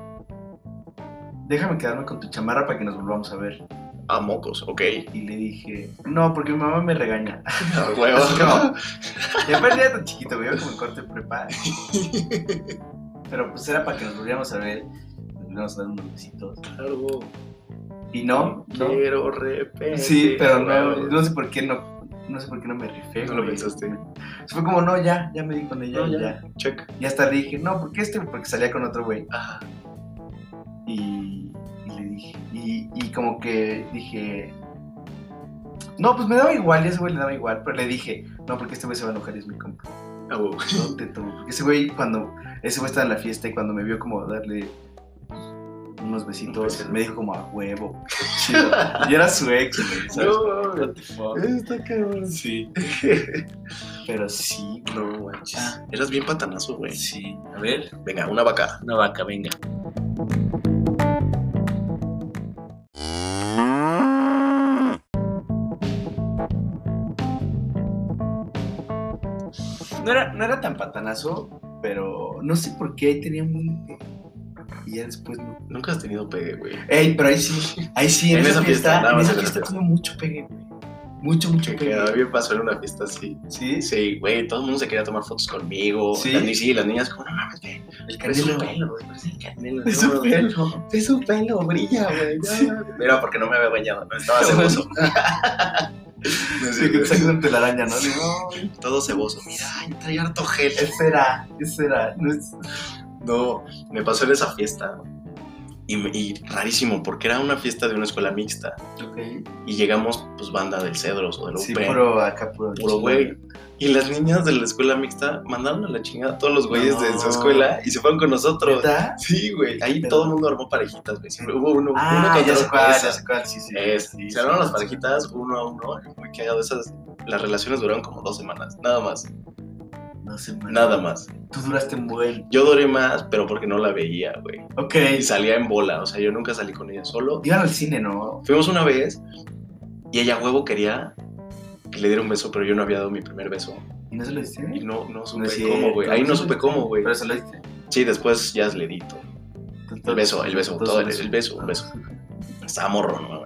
déjame quedarme con tu chamarra para que nos volvamos a ver. A mocos, ok. Y le dije, no, porque mi mamá me regaña. A huevo. Así como- Y aparte era tan chiquito, era como en corte de prepa. Pero pues era para que nos volviéramos a ver, nos volviéramos a dar unos besitos. Algo. Y no, no. Quiero repetir. Sí, pero no, no sé por qué no, no sé por qué no me rifé, No lo pensaste. Fue como, no, ya, ya me di con ella, No, y ya. ya. Check. Y hasta le dije, no, ¿por qué este? Porque salía con otro güey. Ajá. Y, y, y como que dije, no, pues me daba igual, y ese güey le daba igual, pero le dije, no, porque este güey se va a enojar, y es mi compa. Huevo. No te tomo. Porque ese güey, cuando, ese güey estaba en la fiesta y cuando me vio como darle unos besitos, besito. me dijo como a huevo. Chido. y era su ex, güey, ¿sabes? No, está cabrón. Sí. Pero sí, No manches. Ah. Eras bien patanazo, güey. sí. A ver. Venga, una vaca. Una vaca, venga. No era, no era tan patanazo, pero no sé por qué ahí tenía muy... Y ya después no. Nunca has tenido pegue, güey. Ey, pero ahí sí, ahí sí, en, En esa, esa fiesta, en esa fiesta tuve mucho pegue, güey. Mucho, mucho Que, pegue. a mí me pasó en una fiesta así. ¿Sí? Sí, güey, todo el mundo se quería tomar fotos conmigo. ¿Sí? Las, sí, las niñas como, no mames, ve, El canelo. pelo, güey. Es su pelo. Es su pelo, brilla, güey. ya". Sí. Era porque no me había bañado, no estaba ceboso. No Sí, que te una telaraña, ¿no? Sí. Todo ceboso. Mira, ay, trae harto gel. Ese era, ese era. No es- No, me pasó en esa fiesta. Y, y rarísimo, porque era una fiesta de una escuela mixta. Ok. Y llegamos, pues, banda del Cedros o del Sí, UP. puro acá, puro. Puro güey. Y las niñas de la escuela mixta mandaron a la chingada a todos los güeyes de su No. escuela y se fueron con nosotros. ¿Neta? Sí, güey. Ahí Pero- todo el mundo armó parejitas, güey. Siempre hubo uno. uno Ah, que ya sé cuál, ya sé cuál, sí, sí. Es, sí, se armaron sí, las sí. parejitas uno a uno. Muy cagado. Esas, las relaciones duraron como dos semanas. Nada más. No sé. Nada más. Tú duraste buen. Yo duré más, pero porque no la veía, güey. Ok. Y salía en bola. O sea, yo nunca salí con ella solo. Iban al cine, ¿no? Fuimos una vez y ella, huevo, quería que le diera un beso, pero yo no había dado mi primer beso. ¿Y no se lo diste? Y no, no supe No es cómo, güey. Ahí no supe cómo, güey. Pero se lo diste. Sí, después ya le di todo. El beso, el beso, todo el, el beso, un beso. Estaba morro, ¿no?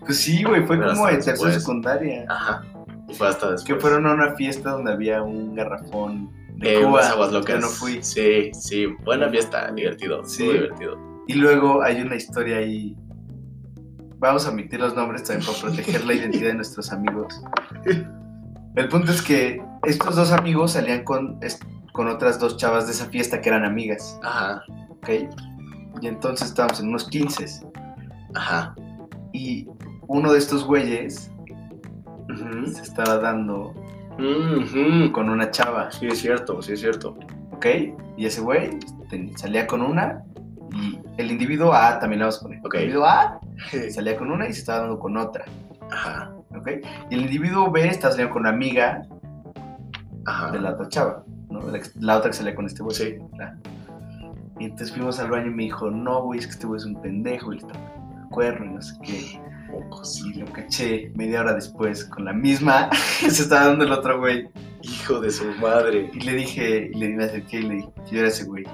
Pues sí, güey, fue Pero como en tercera secundaria. Ajá. Y fue hasta después. Que fueron a una fiesta donde había un garrafón de Eh, Cuba. aguas locas. Yo no fui. Sí, sí. Buena fiesta, divertido. Sí. Muy divertido. Y luego hay una historia ahí. Vamos a omitir los nombres también para proteger la identidad de nuestros amigos. El punto es que estos dos amigos salían con, con otras dos chavas de esa fiesta que eran amigas, Ajá. ¿ok? Y entonces estábamos en unos 15 Ajá. y uno de estos güeyes Se estaba dando con una chava, Sí, es cierto, sí, es cierto. ¿ok? Y ese güey salía con una y el individuo A también le vamos a poner. Ok. El individuo A salía con una y se estaba dando con otra. Ajá. ¿ok? Y el individuo B está saliendo con una amiga Ajá. de la otra chava, ¿no? La, la otra que salía con este güey. Sí. la- Y entonces fuimos al baño y me dijo, no, güey, es que este güey es un pendejo y le está cuerno y no sé qué. Mocos. Y lo caché media hora después con la misma que se estaba dando el otro güey. Hijo de su madre. Y le dije, y le me acerqué y le dije, yo era ese güey.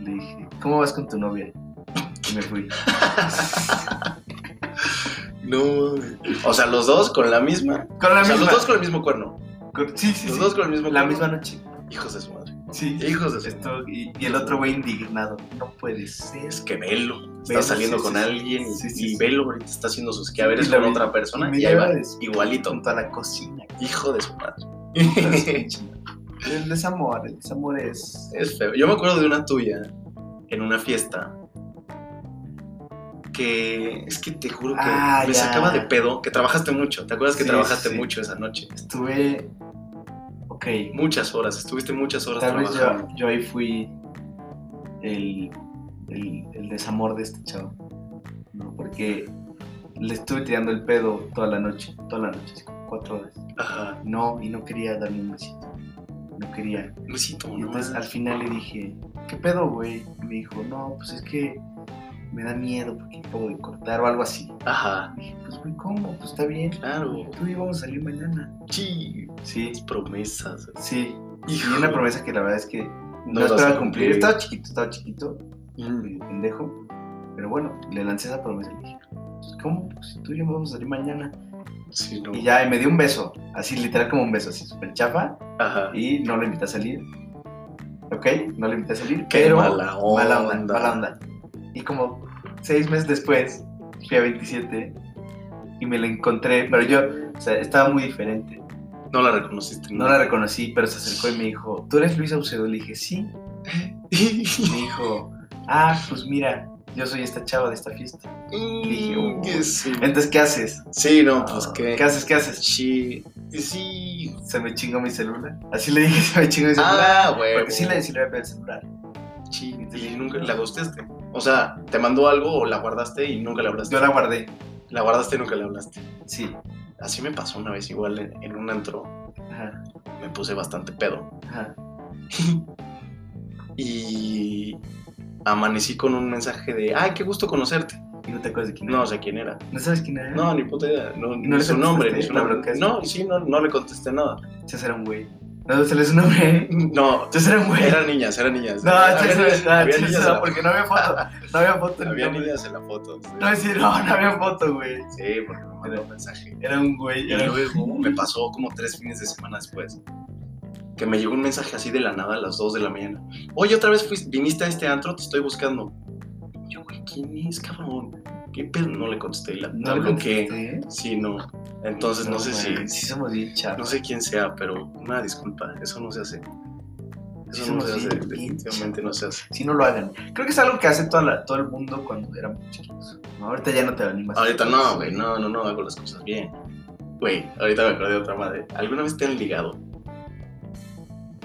Y le dije, ¿cómo vas con tu novia? Y me fui. No. O sea, los dos con la misma. Con la o sea, misma. los dos con el mismo cuerno. con- sí, sí, Los sí. dos con el mismo La cuerno. misma noche. Hijos de su madre. Sí. Hijos de Esto, y, y el otro güey indignado. No puede ser. Es que velo. Está Velo, saliendo sí, con sí, alguien y- Sí, velo ahorita está haciendo sus quehaceres con otra persona y y ahí va. Igualito. Junto a la cocina. Hijo de su madre. el desamor, el desamor es. Es feo. Yo me acuerdo de una tuya en una fiesta que es que te juro que Ah, me ya. sacaba de pedo, que trabajaste mucho. ¿Te acuerdas que Sí, trabajaste sí. mucho esa noche? Estuve. Ok. Muchas horas, estuviste muchas horas Tal vez yo, yo ahí fui el, el, el desamor de este chavo. ¿no? Porque le estuve tirando el pedo toda la noche. Toda la noche, así como cuatro horas. Ajá. No, y no quería darme un besito. No quería. Un besito, Y entonces al final le dije, ¿qué pedo, güey? Y me dijo, no, pues es que me da miedo porque de cortar o algo así. Ajá, Y dije, pues güey, ¿cómo? Pues está bien. claro. Tú y yo vamos a salir mañana. Sí, Sí, promesas. sí. Y una promesa que la verdad es que no, a esperaba cumplir. cumplir. Estaba chiquito, estaba chiquito, Mm. pendejo. Pero bueno, le lancé esa promesa y le dije, pues, ¿cómo? Pues tú y yo vamos a salir mañana. Sí, no. Y ya, y me dio un beso, así literal como un beso, así súper chafa. Ajá. Y no lo invité a salir. ¿Ok? No lo invité a salir, Qué pero mala onda. mala onda, mala onda. Y como seis meses después, fui a 27 y me la encontré, pero yo, o sea, estaba muy diferente. No la reconociste. No la reconocí, pero se acercó y me dijo, ¿tú eres Luis Aucedo? Le dije, sí. Y me dijo, ah, pues mira, yo soy esta chava de esta fiesta. Dije, Mm, "Uy". que sí. Entonces, ¿qué haces? Sí, no, pues qué. ¿Qué haces? ¿Qué haces? Sí. Sí. Se me chingó mi celular. Así le dije, se me chingó mi celular. Ah, güey. Porque sí le, sí le había el celular. Sí, y nunca la gustaste. O sea, te mandó algo o la guardaste y nunca le hablaste. Yo la guardé. La guardaste y nunca le hablaste. Sí. Así me pasó una vez igual en, en un antro. Ajá, Me puse bastante pedo. ajá. Y amanecí con un mensaje de, ay, qué gusto conocerte. Y no te acuerdas de quién No era. sé quién era. ¿No sabes quién era? No, ni puta idea. No, ¿Y ni no le su nombre, ni su ¿La nombre. No, sí, no, no le contesté nada. Ese era un güey. No, se les nombre. No, Entonces era un güey. eran niñas, eran niñas. No, entonces no, había entonces niñas no, porque no había foto. No había foto. en Había niñas en la foto. sí. No, sí, no, no había foto, güey. Sí, porque me mandó un mensaje. Era un güey. Y luego me pasó como tres fines de semana después. Que me llegó un mensaje así de la nada a las 2 de la mañana. Oye, otra vez fuiste, viniste a este antro, te estoy buscando. Yo, güey, ¿quién es, cabrón? ¿Qué pedo? No le contesté. La, No le bloqueé. Sí, no. Entonces no, sé si. Sí, somos bien chavos. No sé quién sea, pero una disculpa. Eso no se hace. Sí Eso no se hace. bien- bien Definitivamente no se hace. Si no lo hagan. Creo que es algo que hace toda la- todo el mundo cuando éramos chiquitos. ¿no? Ahorita ya no te animas. Ahorita no, güey. No, no, no. Hago las cosas bien. Güey, ahorita me acordé de otra madre. ¿Alguna vez te han ligado?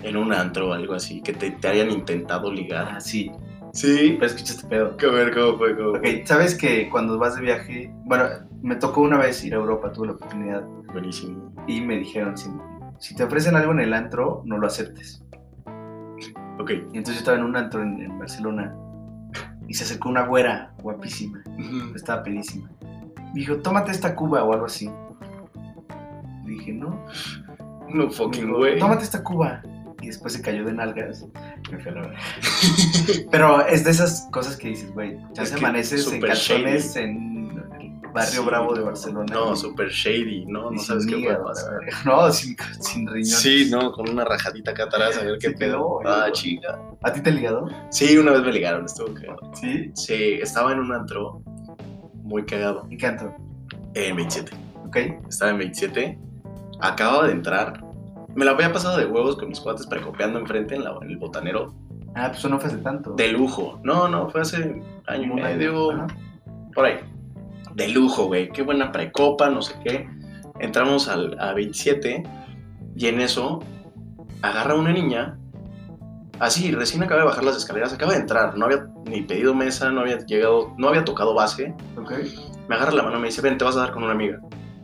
En un antro o algo así. Que te, te hayan intentado ligar. Ah, sí. Sí. Pero escucha este pedo. A ver, ¿cómo fue? ¿Cómo Ok, ¿sabes que cuando vas de viaje? Bueno, me tocó una vez ir a Europa, tuve la oportunidad. Buenísimo. Y me dijeron, si, si te ofrecen algo en el antro, no lo aceptes. Ok. Y entonces yo estaba en un antro en, en Barcelona. Y se acercó una güera guapísima. Estaba pedísima. Me dijo, tómate esta cuba o algo así. Le dije, no. No fucking güey. Tómate esta cuba. Y después se cayó de nalgas. Me fui a la verga. Pero es de esas cosas que dices, güey. Ya se amaneces en calzones en el barrio Sí, bravo de Barcelona. No, súper shady, ¿no? No sabes qué puede pasar. No, sin, sin riñones. Sí, no, con una rajadita acá atrás, a ver qué Sí, pedo. Ah, chica. ¿A ti te ligado? Sí, una vez me ligaron, estuvo cagado. Sí. Sí, estaba en un antro muy cagado. ¿Y qué antro? En 27. ¿Ok? Estaba en 27. Acababa de entrar. Me la había pasado de huevos con mis cuates precopiando enfrente en, la- en el botanero. Ah, pues eso no fue hace tanto. De lujo. No, no, fue hace año y medio. Ajá. Por ahí. De lujo, güey. Qué buena precopa, no sé qué. Entramos al, a 27 y en eso agarra una niña. Así, recién acaba de bajar las escaleras, acaba de entrar. No había ni pedido mesa, no había llegado, no había tocado base. ¿Ok? Me agarra la mano y me dice, ven, te vas a dar con una amiga.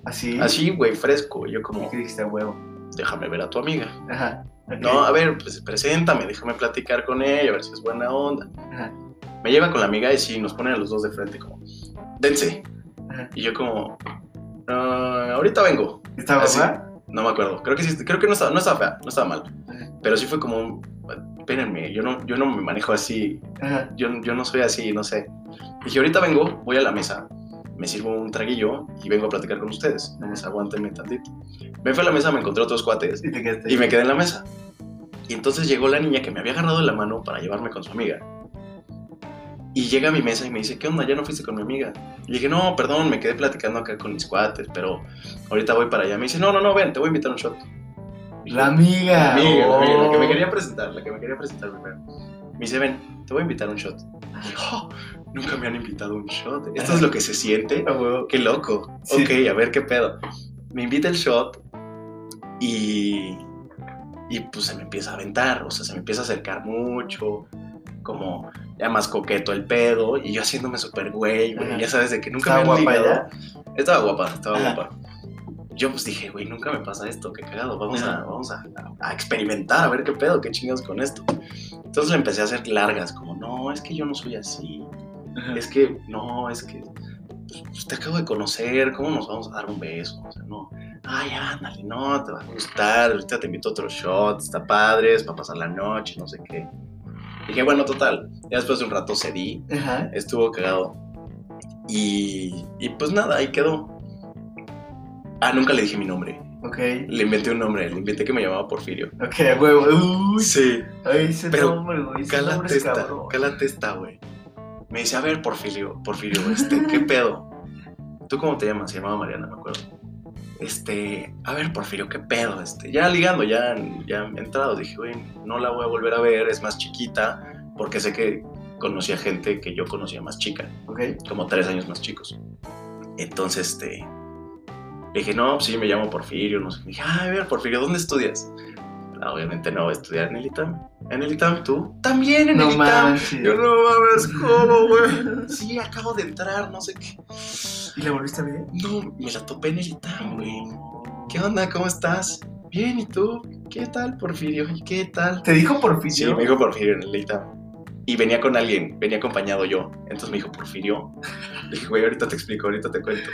Así. Así, güey, fresco. Yo ¿Y como, qué dijiste huevo? Déjame ver a tu amiga. Ajá. No, a ver, pues preséntame, déjame platicar con ella, a ver si es buena onda. Ajá. Me lleva con la amiga y sí, nos ponen a los dos de frente como, dense. Ajá. Y yo como, "Ah, ahorita vengo. ¿Estaba guapa? No me acuerdo. Creo que sí, creo que no estaba, no estaba fea, no estaba mal. Ajá. Pero sí fue como, espérenme, yo no, yo no me manejo así, Ajá. yo, yo no soy así, no sé. Dije, ahorita vengo, voy a la mesa, me sirvo un traguillo y vengo a platicar con ustedes. No me aguantenme tantito. Me fui a la mesa, me encontré otros cuates Y te y me quedé en la mesa. Y entonces llegó la niña que me había agarrado de la mano para llevarme con su amiga. Y llega a mi mesa y me dice, ¿qué onda? ¿Ya no fuiste con mi amiga? Y dije, no, perdón, me quedé platicando acá con mis cuates, pero ahorita voy para allá. Me dice, no, no, no, ven, te voy a invitar a un shot. Dije, La amiga. la amiga, la amiga, la que me oh. quería presentar, la que me quería presentar primero. Me dice, ven, te voy a invitar a un shot. Y yo, "Oh, nunca me han invitado a un shot. Esto es lo que se siente. Qué loco. Sí. Ok, a ver qué pedo. Me invita el shot y. Y pues se me empieza a aventar, o sea, se me empieza a acercar mucho, como ya más coqueto el pedo, y yo haciéndome súper güey, Ajá. ya sabes de que nunca ¿Estaba me han guapa. Estaba guapa, estaba Ajá. guapa. Yo pues dije, güey, nunca me pasa esto, qué cagado, vamos, a, vamos a, a experimentar, a ver qué pedo, qué chingados con esto. Entonces le empecé a hacer largas, como, no, es que yo no soy así, Ajá. es que, no, es que pues, te acabo de conocer, ¿cómo nos vamos a dar un beso? O sea, no, ay, ándale, no, te va a gustar, ahorita te invito a otro shot, está padre, es para pasar la noche, no sé qué. Dije, bueno, total, ya después de un rato cedí, Ajá. estuvo cagado. Y, y pues nada, ahí quedó. Ah, nunca le dije mi nombre. Ok. Le inventé un nombre, le inventé que me llamaba Porfirio. Ok, huevo. Uy. Sí, Ay, ese Pero nombre, güey. Ese cálate nombre es esta, cabrón. cálate esta, güey. Me dice, a ver, Porfirio, Porfirio, este, ¿qué pedo? ¿Tú cómo te llamas? Se llamaba Mariana, me acuerdo. Este, a ver, Porfirio, ¿qué pedo? Este, ya ligando, ya, ya entrado, dije, güey, no la voy a volver a ver, es más chiquita, porque sé que conocía gente que yo conocía más chica, Ok. como tres años más chicos. Entonces, este, dije, no, pues sí, me llamo Porfirio, no sé. Dije, ah, a ver, Porfirio, ¿dónde estudias? "Ah, obviamente no voy a estudiar en el ITAM. ¿En el ITAM tú? También en No el ITAM. manches. Yo no mames, ¿cómo, güey? Sí, acabo de entrar, no sé qué. ¿Y la volviste a ver? No, me la topé en el ITAM, güey. ¿Qué onda? ¿Cómo estás? Bien, ¿y tú? ¿Qué tal, Porfirio? ¿Y qué tal? ¿Te dijo Porfirio? Sí, me dijo Porfirio en el ITAM. Y venía con alguien, venía acompañado yo. Entonces me dijo, Porfirio. Le dije, güey, ahorita te explico, ahorita te cuento.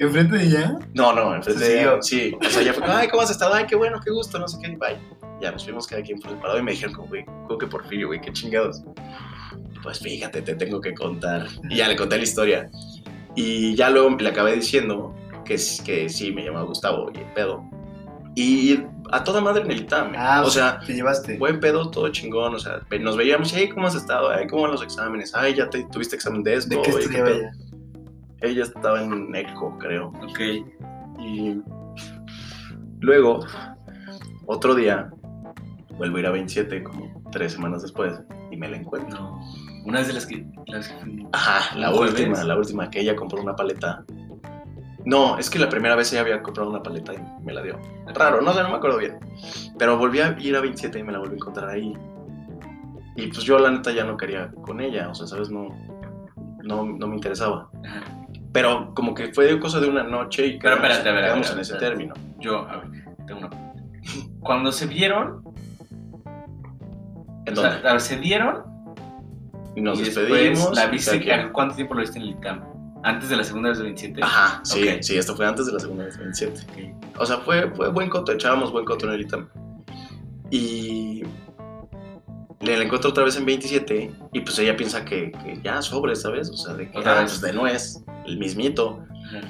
¿Enfrente de ella? No, no, enfrente ¿Se de siguió? Sí, o sea, ya fue, ay, ¿cómo has estado? Ay, qué bueno, qué gusto, no sé qué, bye. Ya nos fuimos cada quien por separado y me dijeron, como, güey, ¿cómo que Porfirio, güey? ¿Qué chingados? Pues fíjate, te tengo que contar. Y ya le conté la historia. Y ya luego le acabé diciendo que, que sí, me llamaba Gustavo y el pedo. Y a toda madre en el ITAM. Ah, o sea, te llevaste. buen pedo, todo chingón. O sea, nos veíamos, hey, ¿cómo has estado? Ay, ¿cómo van los exámenes? Ay, ya te, tuviste examen de esto. ¿De qué estudiaba ella? Ella estaba en ECO, creo. Ok. Y luego, otro día, vuelvo a ir a 27, como tres semanas después, y me la encuentro. No. Una vez de las que. Las Ajá, la última, la última, que ella compró una paleta. No, es que la primera vez ella había comprado una paleta y me la dio. Raro, no sé, no me acuerdo bien. Pero volví a ir a 27 y me la volví a encontrar ahí. Y pues yo la neta ya no quería con ella, o sea, ¿sabes? No, no, no me interesaba. Ajá. Pero como que fue cosa de una noche y Pero quedamos, espérate, a ver, a ver, quedamos a en ver, ese espérate. término. Yo, a ver, tengo una. Cuando se vieron. ¿En o sea, dónde? a ver, se vieron. Y nos y despedimos. la viste. ¿a ¿Cuánto tiempo lo viste en el ITAM? Antes de la segunda vez de 27. Ajá, sí, Ok. sí, esto fue antes de la segunda vez, 27. Ok. O sea, fue, fue buen coto, echábamos buen coto en el ITAM. Y le la encuentro otra vez en 27 y pues ella piensa que, que ya sobre, ¿sabes? O sea, de que ah, pues, de nuez, el mismito. Ajá.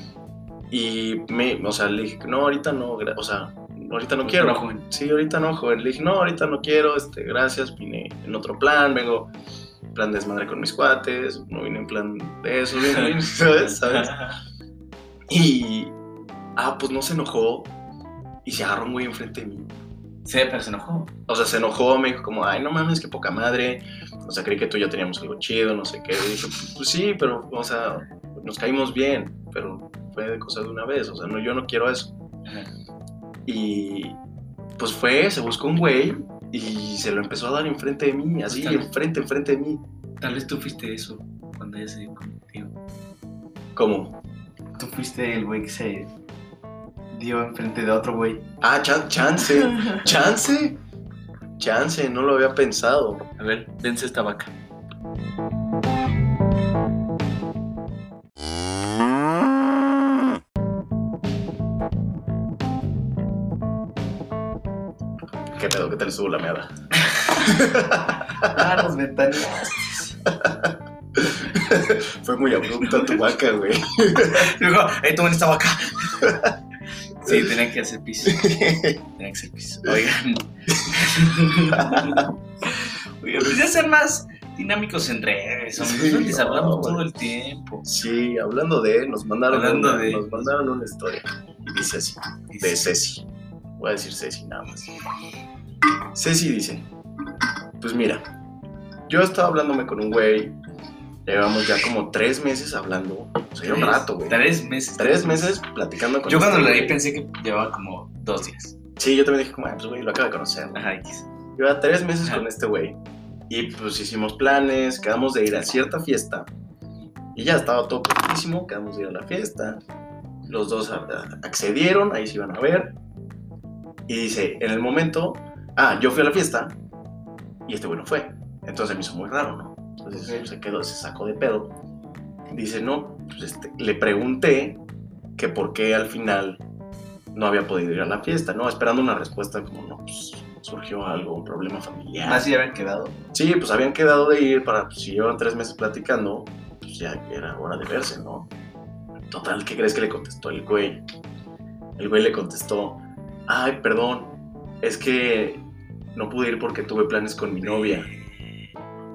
Y me, o sea, le dije, no, ahorita no, o sea, ahorita no quiero. joven. Sí, ahorita no, joven. Le dije, no, ahorita no quiero, este, gracias, vine en otro plan, vengo en plan de desmadre con mis cuates, no vine en plan de eso, vine, ¿sabes? ¿sabes? Y, ah, pues no se enojó y se agarró muy enfrente de mí. Sí, pero se enojó. O sea, se enojó, me dijo como, ay, no mames, qué poca madre. O sea, creí que tú y yo teníamos algo chido, no sé qué. Y dije, pues sí, pero, o sea, nos caímos bien, pero fue de cosa de una vez. O sea, no, yo no quiero eso. Ajá. Y pues fue, se buscó un güey y se lo empezó a dar enfrente de mí, así, Tal vez- enfrente, enfrente de mí. Tal vez tú fuiste eso cuando ella se dio contigo. ¿Cómo? Tú fuiste el güey que se dio enfrente de otro güey. Ah, chan- chance, chance, chance, no lo había pensado. A ver, dense esta vaca. ¿Qué pedo? ¿Qué tal estuvo la meada? Ah, nos. Fue muy abrupta tu vaca, güey. Digo, eh, tomen esta vaca. Sí, tenía que hacer piso. Tenía que hacer piso. Oigan. Oigan, pues ya ser más dinámicos en redes. Sí, Nosotros les hablamos no, todo el tiempo. Sí, hablando de, nos mandaron, Hablando una, de- nos mandaron una historia. Y dice así, de Ceci. Voy a decir Ceci nada más. Ceci dice, pues mira, yo estaba hablándome con un güey, llevamos ya como tres meses hablando, o sea, un rato, güey. Tres meses. Tres meses platicando con Yo cuando este lo leí pensé que llevaba como dos días. Sí, yo también dije, como, ah, pues güey, lo acabo de conocer. Ajá, X. Lleva tres meses Ajá. con este güey. Y pues hicimos planes, quedamos de ir a cierta fiesta. Y ya estaba todo perfectísimo, quedamos de ir a la fiesta. Los dos accedieron, ahí se iban a ver. Y dice, en el momento, ah, yo fui a la fiesta y este güey no fue. Entonces me hizo muy raro, ¿no? Entonces Ok. se quedó, se sacó de pedo. Dice, no, pues este, le pregunté que por qué al final no había podido ir a la fiesta, ¿no? Esperando una respuesta como, no, pues surgió algo, un problema familiar. Más si habían quedado. Sí, pues habían quedado de ir para, pues, si llevan tres meses platicando, pues ya era hora de verse, ¿no? Total, ¿qué crees que le contestó el güey? El güey le contestó, ay, perdón, es que no pude ir porque tuve planes con mi novia.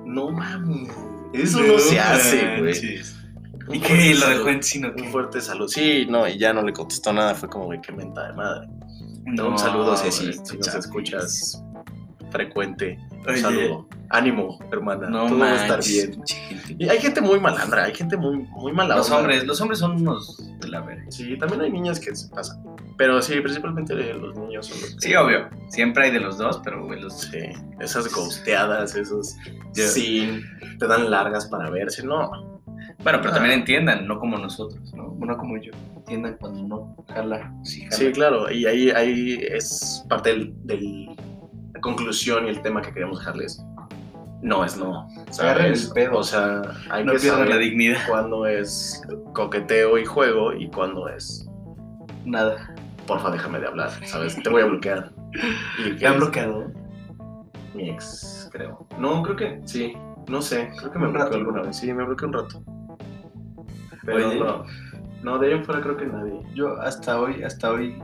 No mames, eso no, se hace, güey. ¿Y qué? ¿Lo dejó en sino Un fuerte salud. Sí, no, y ya no le contestó nada, fue como, güey, qué menta de madre. un saludo, Ceci, si nos escuchas frecuente. Un saludo. Ánimo, hermana. No Todo va a estar bien. gente. Y hay gente muy malandra, hay gente muy, muy mala Los onda. hombres, los hombres son unos de la verga. Sí, también hay niñas que se pasan. Pero sí, principalmente los niños son los que- Sí, obvio. Siempre hay de los dos, pero güey, los. Sí, esas ghosteadas, esos Ya. sin, te dan largas para verse, no. Bueno, pero Ah. también entiendan, no como nosotros, ¿no? No como yo. Entiendan cuando no jala, sí jala. Sí, claro, y ahí, ahí es parte del, del- conclusión y el tema que queríamos dejarles. No es no. Agarren el pedo. O sea, hay no que pierdan la saber dignidad. cuándo es coqueteo y juego y cuándo es Nada. porfa, déjame de hablar, ¿sabes? Te voy a bloquear. ¿Y ¿Te han bloqueado? Mi ex, creo. No, creo que sí. No sé, creo que me bloqueó rato. alguna vez. Sí, me bloqueó un rato. Pero Oye. no. No, de ahí en fuera creo que nadie. Yo hasta hoy, hasta hoy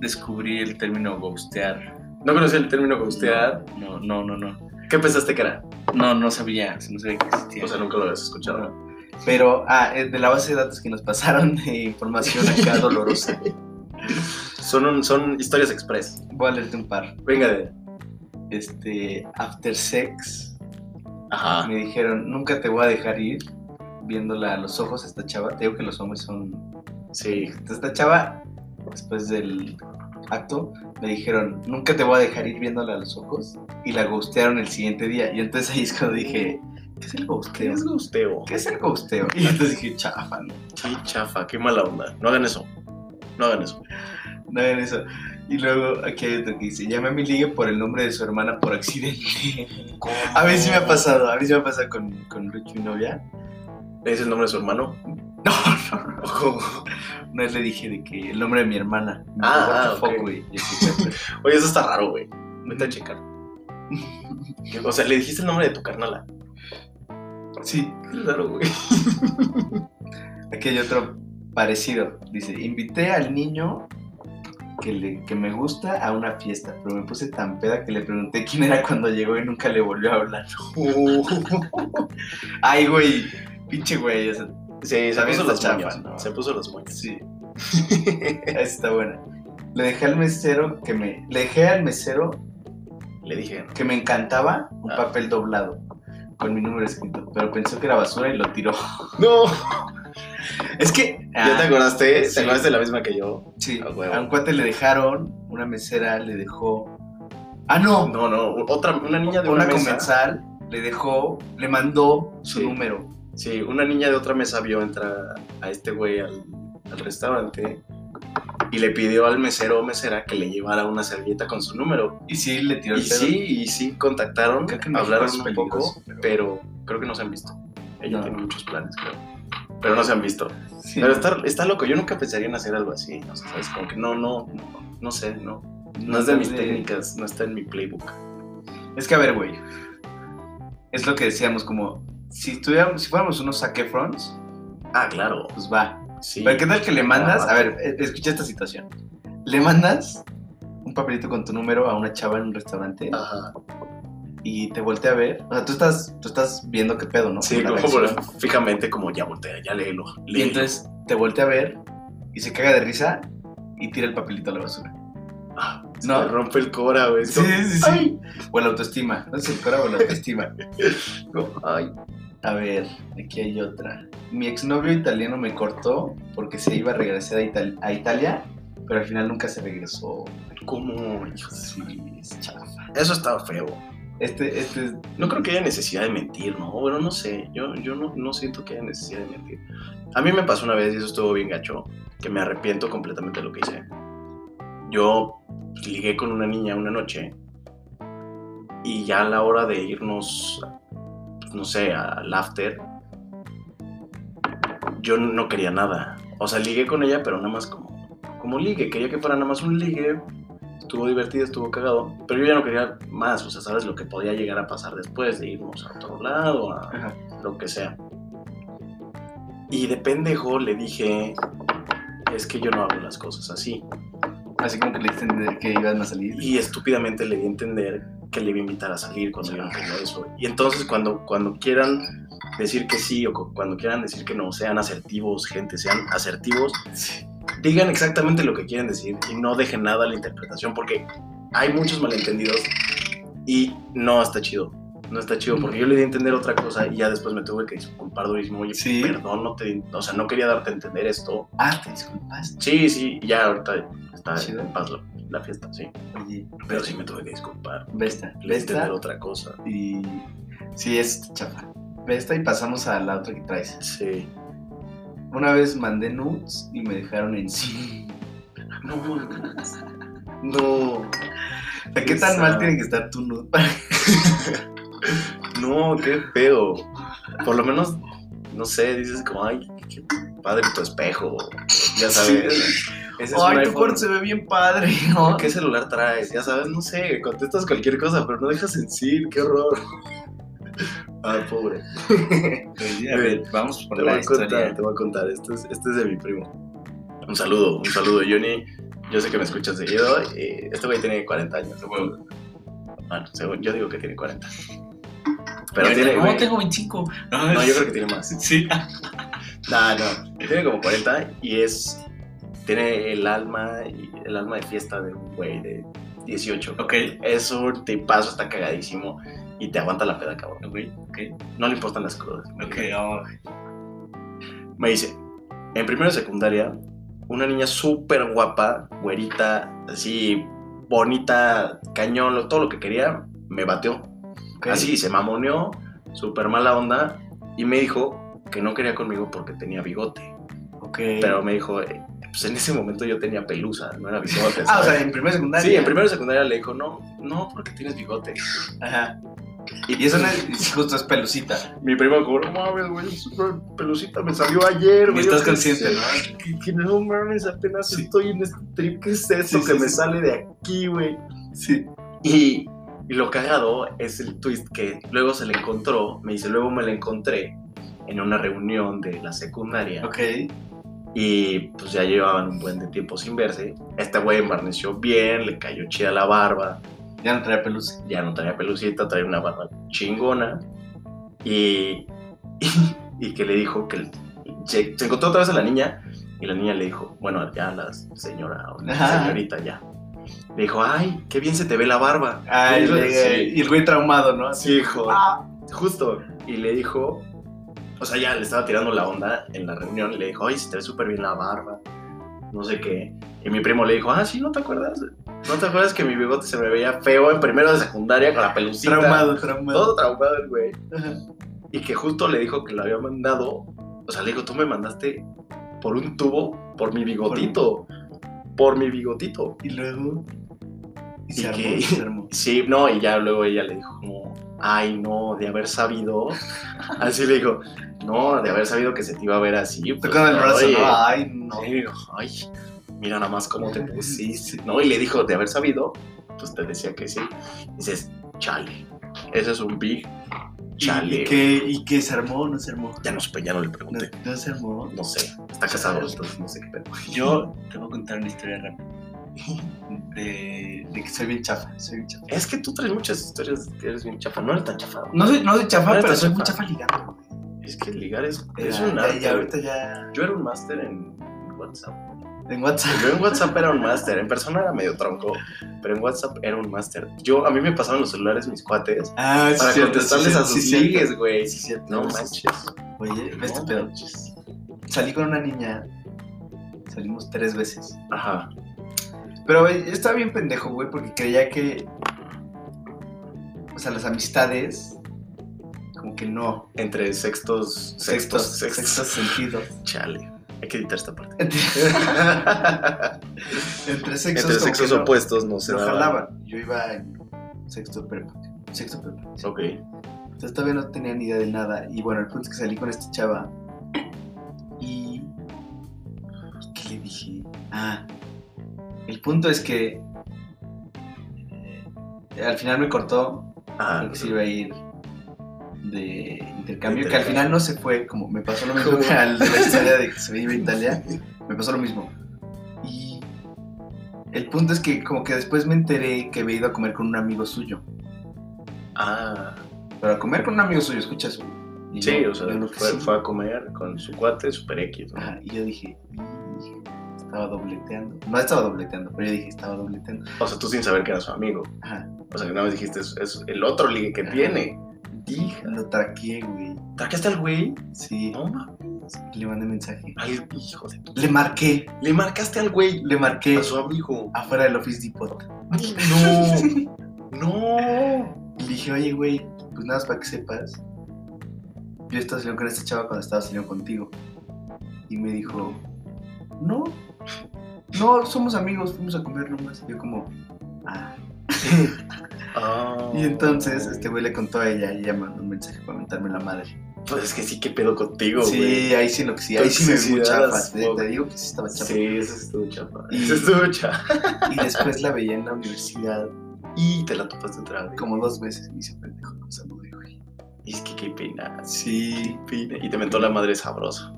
descubrí el término ghostear. ¿No conocía el término ghostear? No, no, no, no. ¿Qué pensaste que era? No, no sabía, no sabía que existía. O sea, nunca lo habías escuchado. No. Pero, ah, eh, de la base de datos que nos pasaron de información acá dolorosa, Son, un- son historias express. voy a leerte un par. Venga de. Este, after sex, Ajá. me dijeron, nunca te voy a dejar ir viéndola a los ojos a esta chava. Te digo que los hombres son... Sí. Esta chava, después del acto, me dijeron, nunca te voy a dejar ir viéndola a los ojos. Y la ghostearon el siguiente día. Y entonces ahí es cuando dije, ¿qué es el ¿Qué ghosteo? es gusteo? ¿Qué es el ghosteo? Y entonces dije, chafa, no. Qué chafa, qué mala onda. No hagan eso. No hagan eso. No hagan eso. Y luego aquí hay otro que dice, llamé a mi ligue por el nombre de su hermana por accidente. A mí sí me ha pasado, a mí sí me ha pasado con, con Lucho, mi novia. ¿Le dices el nombre de su hermano? No, no, no. Una vez le dije de que el nombre de mi hermana. Ah, "What the ah, fuck, ok. güey?" Y así fue, Oye, eso está raro, güey. Vete a checar. O sea, le dijiste el nombre de tu carnala. Sí, Qué raro, güey. aquí hay otro parecido. Dice, invité al niño que, le, que me gusta a una fiesta, pero me puse tan peda que le pregunté quién era cuando llegó y nunca le volvió a hablar. Ay, güey, pinche güey. o sea, Sí, se puso los. ¿no? Se puso los moños. sí. Está buena. Le dejé al mesero que me. Le dejé al mesero Le dije, ¿no? que me encantaba un Ah. papel doblado con mi número escrito, pero pensó que era basura y lo tiró. ¡No! Es que. ¿Ya te ah, acordaste? sí. ¿Te acordaste de la misma que yo? Sí, A huevo. a un cuate le dejaron, una mesera le dejó. Ah, no, No, no. Otra, una niña de una, una, comensal le dejó, le mandó su Sí. número. Sí, una niña de otra mesa vio entrar a este güey al, al restaurante y le pidió al mesero o mesera que le llevara una servilleta con su número. Y sí, le tiró Y pedo. sí, y sí contactaron, Creo que hablaron un poco, pero- pero... creo que no se han visto. Ella No. tiene muchos planes, creo. Pero no se han visto. Sí. Pero está, está loco, yo nunca pensaría en hacer algo así, no sé, ¿sabes? Como que no, no, no, no sé, no. No es de mis técnicas, no está en mi playbook. Es que a ver, güey. Es lo que decíamos, como si tuviéramos, si fuéramos unos saquefrons, Ah, claro, pues va. sí. Pero qué tal que le mandas, Ah, a ver, eh, escucha esta situación. Le mandas un papelito con tu número a una chava en un restaurante Ajá. y te voltea a ver. O sea, tú estás, tú estás viendo qué pedo, ¿no? Sí, La como reacción. fijamente como ya voltea, ya léelo. Y léelo. entonces te voltea a ver y se caga de risa y tira el papelito a la basura. Ah, se No. me rompe el cora, güey. Sí, sí, sí. O la autoestima. No sé si fuera o la autoestima. Ay. A ver, aquí hay otra. Mi exnovio italiano me cortó porque se iba a regresar a, Ital- a Italia, pero al final nunca se regresó. ¿Cómo? Hijo Sí, es chafa. Eso está feo. Este, este es- No creo que haya necesidad de mentir, ¿no? Bueno, no sé. Yo, yo no, no siento que haya necesidad de mentir. A mí me pasó una vez y eso estuvo bien gacho, que me arrepiento completamente de lo que hice. Yo ligué con una niña una noche y ya a la hora de irnos, no sé, al after, yo no quería nada. O sea, ligué con ella, pero nada más como, como ligue. Quería que fuera nada más un ligue. Estuvo divertido, estuvo cagado. Pero yo ya no quería más. O sea, sabes lo que podía llegar a pasar después de irnos a otro lado, a Ajá. lo que sea. Y de pendejo le dije, es que yo no hago las cosas así. Así como que le entender que iban a salir. Y estúpidamente le di a entender que le iba a invitar a salir cuando yo no eso. Y entonces cuando, cuando quieran decir que sí o cu- cuando quieran decir que no, sean asertivos, gente, sean asertivos, digan exactamente lo que quieren decir y no dejen nada a la interpretación porque hay muchos malentendidos y no está chido. No está chido porque yo le di a entender otra cosa y ya después me tuve que disculpar durísimo. Oye, Sí. perdón, no te, o sea, no quería darte a entender esto. Ah, te disculpaste. Sí, sí, ya ahorita está Chido. en paz la, la fiesta, sí. Oye, Pero sí me tuve que disculpar. ve esta. Le entender otra cosa. y... Sí, es chafa. Ve esta y pasamos a la otra que traes. Sí. Una vez mandé nudes y me dejaron en sí. No, no, sea, ¿Qué tan mal tiene que estar tu nude no, qué feo. Por lo menos, no sé, dices como, ay, qué padre tu espejo. Ya sabes. Ese es un Ay, tu cuarto se ve bien padre, ¿no? ¿Qué celular traes? Ya sabes, no sé, contestas cualquier cosa, pero no dejas en sí, qué horror. Ay, pobre. A ver, vamos por Te la voy a contar, te voy a contar. Este es, este es de mi primo. Un saludo, un saludo, Johnny. Yo sé que me escuchas seguido. y este güey tiene 40 años. Bueno, según yo digo que tiene 40. Pero tiene. No, güey, tengo 25. No, yo creo que tiene más. Sí. No, no. Tiene como 40 y es. Tiene el alma, el alma de fiesta de un güey de 18. Ok. Es un tipazo, está cagadísimo y te aguanta la peda, cabrón. Ok, ok. No le importan las crudas. Ok, oh. Me dice, en primero de secundaria, una niña súper guapa, güerita, así, bonita, cañón, todo lo que quería, me bateó. Ok. Así, se mamoneó, súper mala onda, y me dijo que no quería conmigo porque tenía bigote. Pero me dijo, eh, pues en ese momento yo tenía pelusa, no era bigote. Ah, o sea, en primera secundaria. Sí, en primero de secundaria le dijo, no, no, porque tienes bigote. Ajá. Y eso no es, justo es pelucita. Mi primo como, no mames, güey, súper pelucita me salió ayer, güey. estás consciente, sé". ¿no? que, que no mames, apenas Sí. estoy en este trip, ¿qué es eso Sí, que sí, me sale de aquí, güey? Sí. Y, y lo cagado es el twist que luego se le encontró, me dice, luego me la encontré en una reunión de la secundaria Ok. y pues ya llevaban un buen de tiempo sin verse. Este güey embarneció bien, le cayó chida la barba, Ya no trae pelusa. ya no traía pelucita, traía una barba chingona y, y, que le dijo que se, se encontró otra vez a la niña y la niña le dijo, bueno, ya la señora o la señorita ya. Le dijo, ay, qué bien se te ve la barba. Ay, Y le- sí, y el güey traumado, ¿no? sí, hijo. Ah. Justo. Y le dijo, o sea, ya le estaba tirando la onda en la reunión y le dijo, ay, se te ve súper bien la barba. No sé qué. Y mi primo le dijo, ah, sí, ¿no te acuerdas? ¿No te acuerdas que mi bigote se me veía feo en primero de secundaria con la pelucita? Traumado, traumado. Todo traumado el güey. Y que justo le dijo que lo había mandado. O sea, le dijo, tú me mandaste por un tubo por mi bigotito. Por mi bigotito. Y luego. Y ¿Y armó, armó. Sí, no, y ya luego ella le dijo como, ay, no, de haber sabido. Así le dijo, no, de haber sabido que se te iba a ver así. pues, Tocando el brazo, oye". ¿no? Ay, no. Sí, dijo, ay, mira nada más cómo te pusiste. No, y le dijo, de haber sabido, pues te decía que sí. Dices, chale, ese es un big chale. ¿Y qué, ¿Y qué se armó o no se armó? Ya no supe, ya no le No, pregunté. no se armó. No sé, está casado, entonces no sé qué pedo. Yo te voy a contar una historia rápida. De, de que soy bien chafa. Soy bien chafa. Es que tú traes muchas historias que eres bien chafa. No eres tan chafa. No soy, no soy chafa, No pero soy muy chafa. ligando. güey. Es que ligar es, es Ya, un ya, arte. ya, ahorita ya. Yo era un máster en WhatsApp. En WhatsApp. Yo en WhatsApp era un máster. En persona era medio tronco, pero en WhatsApp era un máster. Yo, a mí me pasaban los celulares mis cuates Ah, sí, para cierto, contestarles sí, a sus sí, ligues, güey. Sí, cierto. No manches. Oye, este No pedo. manches. Salí con una niña. Salimos tres veces. Ajá. Pero güey, yo estaba bien pendejo, güey, porque creía que. O sea, las amistades. Como que no. Entre sextos, sextos, Sextos, sextos. sextos sentidos. Chale. Hay que editar esta parte. Entre, entre sexos, Entre sexos no- opuestos no se jalaban. Yo iba en sexto prepa. Sexto prepa. sí. Ok. Entonces todavía no tenía ni idea de nada. Y bueno, el punto es que salí con esta chava. Y. ¿y ¿Qué le dije? Ah. El punto es que. eh, al final me cortó. Ah, Creo que se iba a ir de intercambio. Que al final no se fue. Como me pasó lo mismo al de la historia de que se iba a Italia. Me pasó lo mismo. Y. El punto es que, como que después me enteré que había ido a comer con un amigo suyo. ah. Pero a comer con un amigo suyo, escucha eso. Y Sí, yo- o sea, fue, sí. fue a comer con su cuate Super X. ¿no? Ajá, y yo dije, "Híjole, estaba dobleteando. No estaba dobleteando, pero yo dije, estaba dobleteando. O sea, tú sin saber que era su amigo. Ajá, O sea, que nada más dijiste, es, es el otro ligue que Ajá. tiene. Hija. lo traqué, güey. ¿Tracaste al güey? Sí, No mames. le mandé mensaje. Al hijo de tu- Le marqué, Le marcaste al güey. le marqué A su amigo. afuera del Office Depot. No. No. Y le dije, oye, güey, pues nada más para que sepas. Yo estaba saliendo con esta chava cuando estaba saliendo contigo. Y me dijo, no, no, somos amigos, fuimos a comer nomás. Y yo como, ah. Ah. Y entonces este güey le contó a ella y ella mandó un mensaje para mentarme la madre. Pues es que sí, qué pedo contigo, güey. Sí, ahí sí lo que sí. Ahí sí me vi muy as Te, digo que sí estaba chafa. Sí, eso estuvo chapa. Y- Eso estuvo chapa. Y después la veía en la universidad Y te la topaste otra vez. como dos veces. Me hice pendejo, no saludé, güey. Y es que qué pena. Sí. qué pena. Y te mentó la madre sabrosa.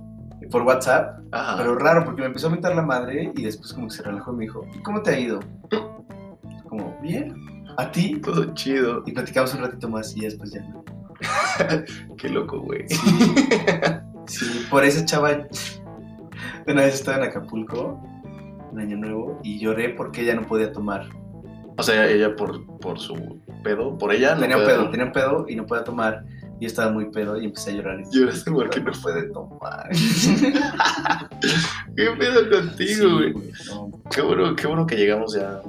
Por WhatsApp. Ajá. Pero raro, porque me empezó a mentar la madre y después como que se relajó y me dijo, ¿y cómo te ha ido? Como, bien. ¿A ti? Todo chido. Y platicamos un ratito más y después ya no. Qué loco, güey. Sí, por esa chava. Una vez estaba en Acapulco, en Año Nuevo, y lloré porque ella no podía tomar. O sea, ella por, por su pedo, por ella no Tenía un puede pedo, tomar. tenía un pedo y no podía tomar. Y yo estaba muy pedo y empecé a llorar. Y Lloraste porque no puede tomar. ¿Qué pedo contigo, güey? no, Qué bueno, qué bueno que llegamos ya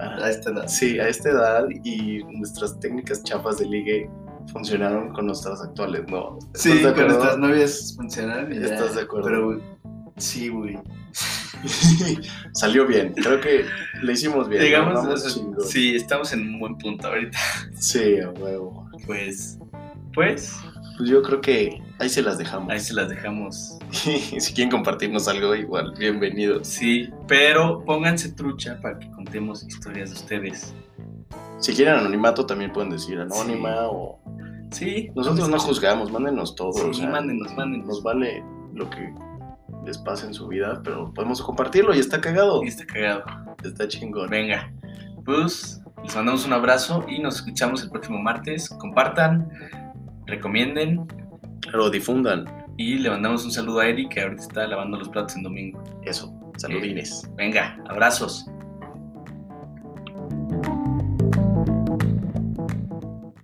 a, a esta edad. sí, a esta edad y nuestras técnicas chafas de ligue funcionaron con nuestras actuales, ¿no? ¿Estás Sí, con nuestras novias funcionan. y ya. ¿Estás de acuerdo? Pero, sí, güey. Salió bien, creo que le hicimos bien. Digamos, ¿no? Sí, estamos en un buen punto ahorita. Sí, a huevo. Pues, pues, Pues yo creo que ahí se las dejamos. ahí se las dejamos. si quieren compartirnos algo, igual, bienvenidos. Sí, pero pónganse trucha para que contemos historias de ustedes. Si quieren anonimato, también pueden decir anónima o... Sí, Nosotros no juzgamos, mándenos todo. Sí, o sea, mándenos, mándenos. Nos vale lo que les pase en su vida, pero podemos compartirlo y está cagado. Y está cagado. Está chingón. Venga, pues les mandamos un abrazo y nos escuchamos el próximo martes. Compartan, recomienden Pero difundan y le mandamos un saludo a Eric que ahorita está lavando los platos en domingo. eso. Saludines. Venga, abrazos.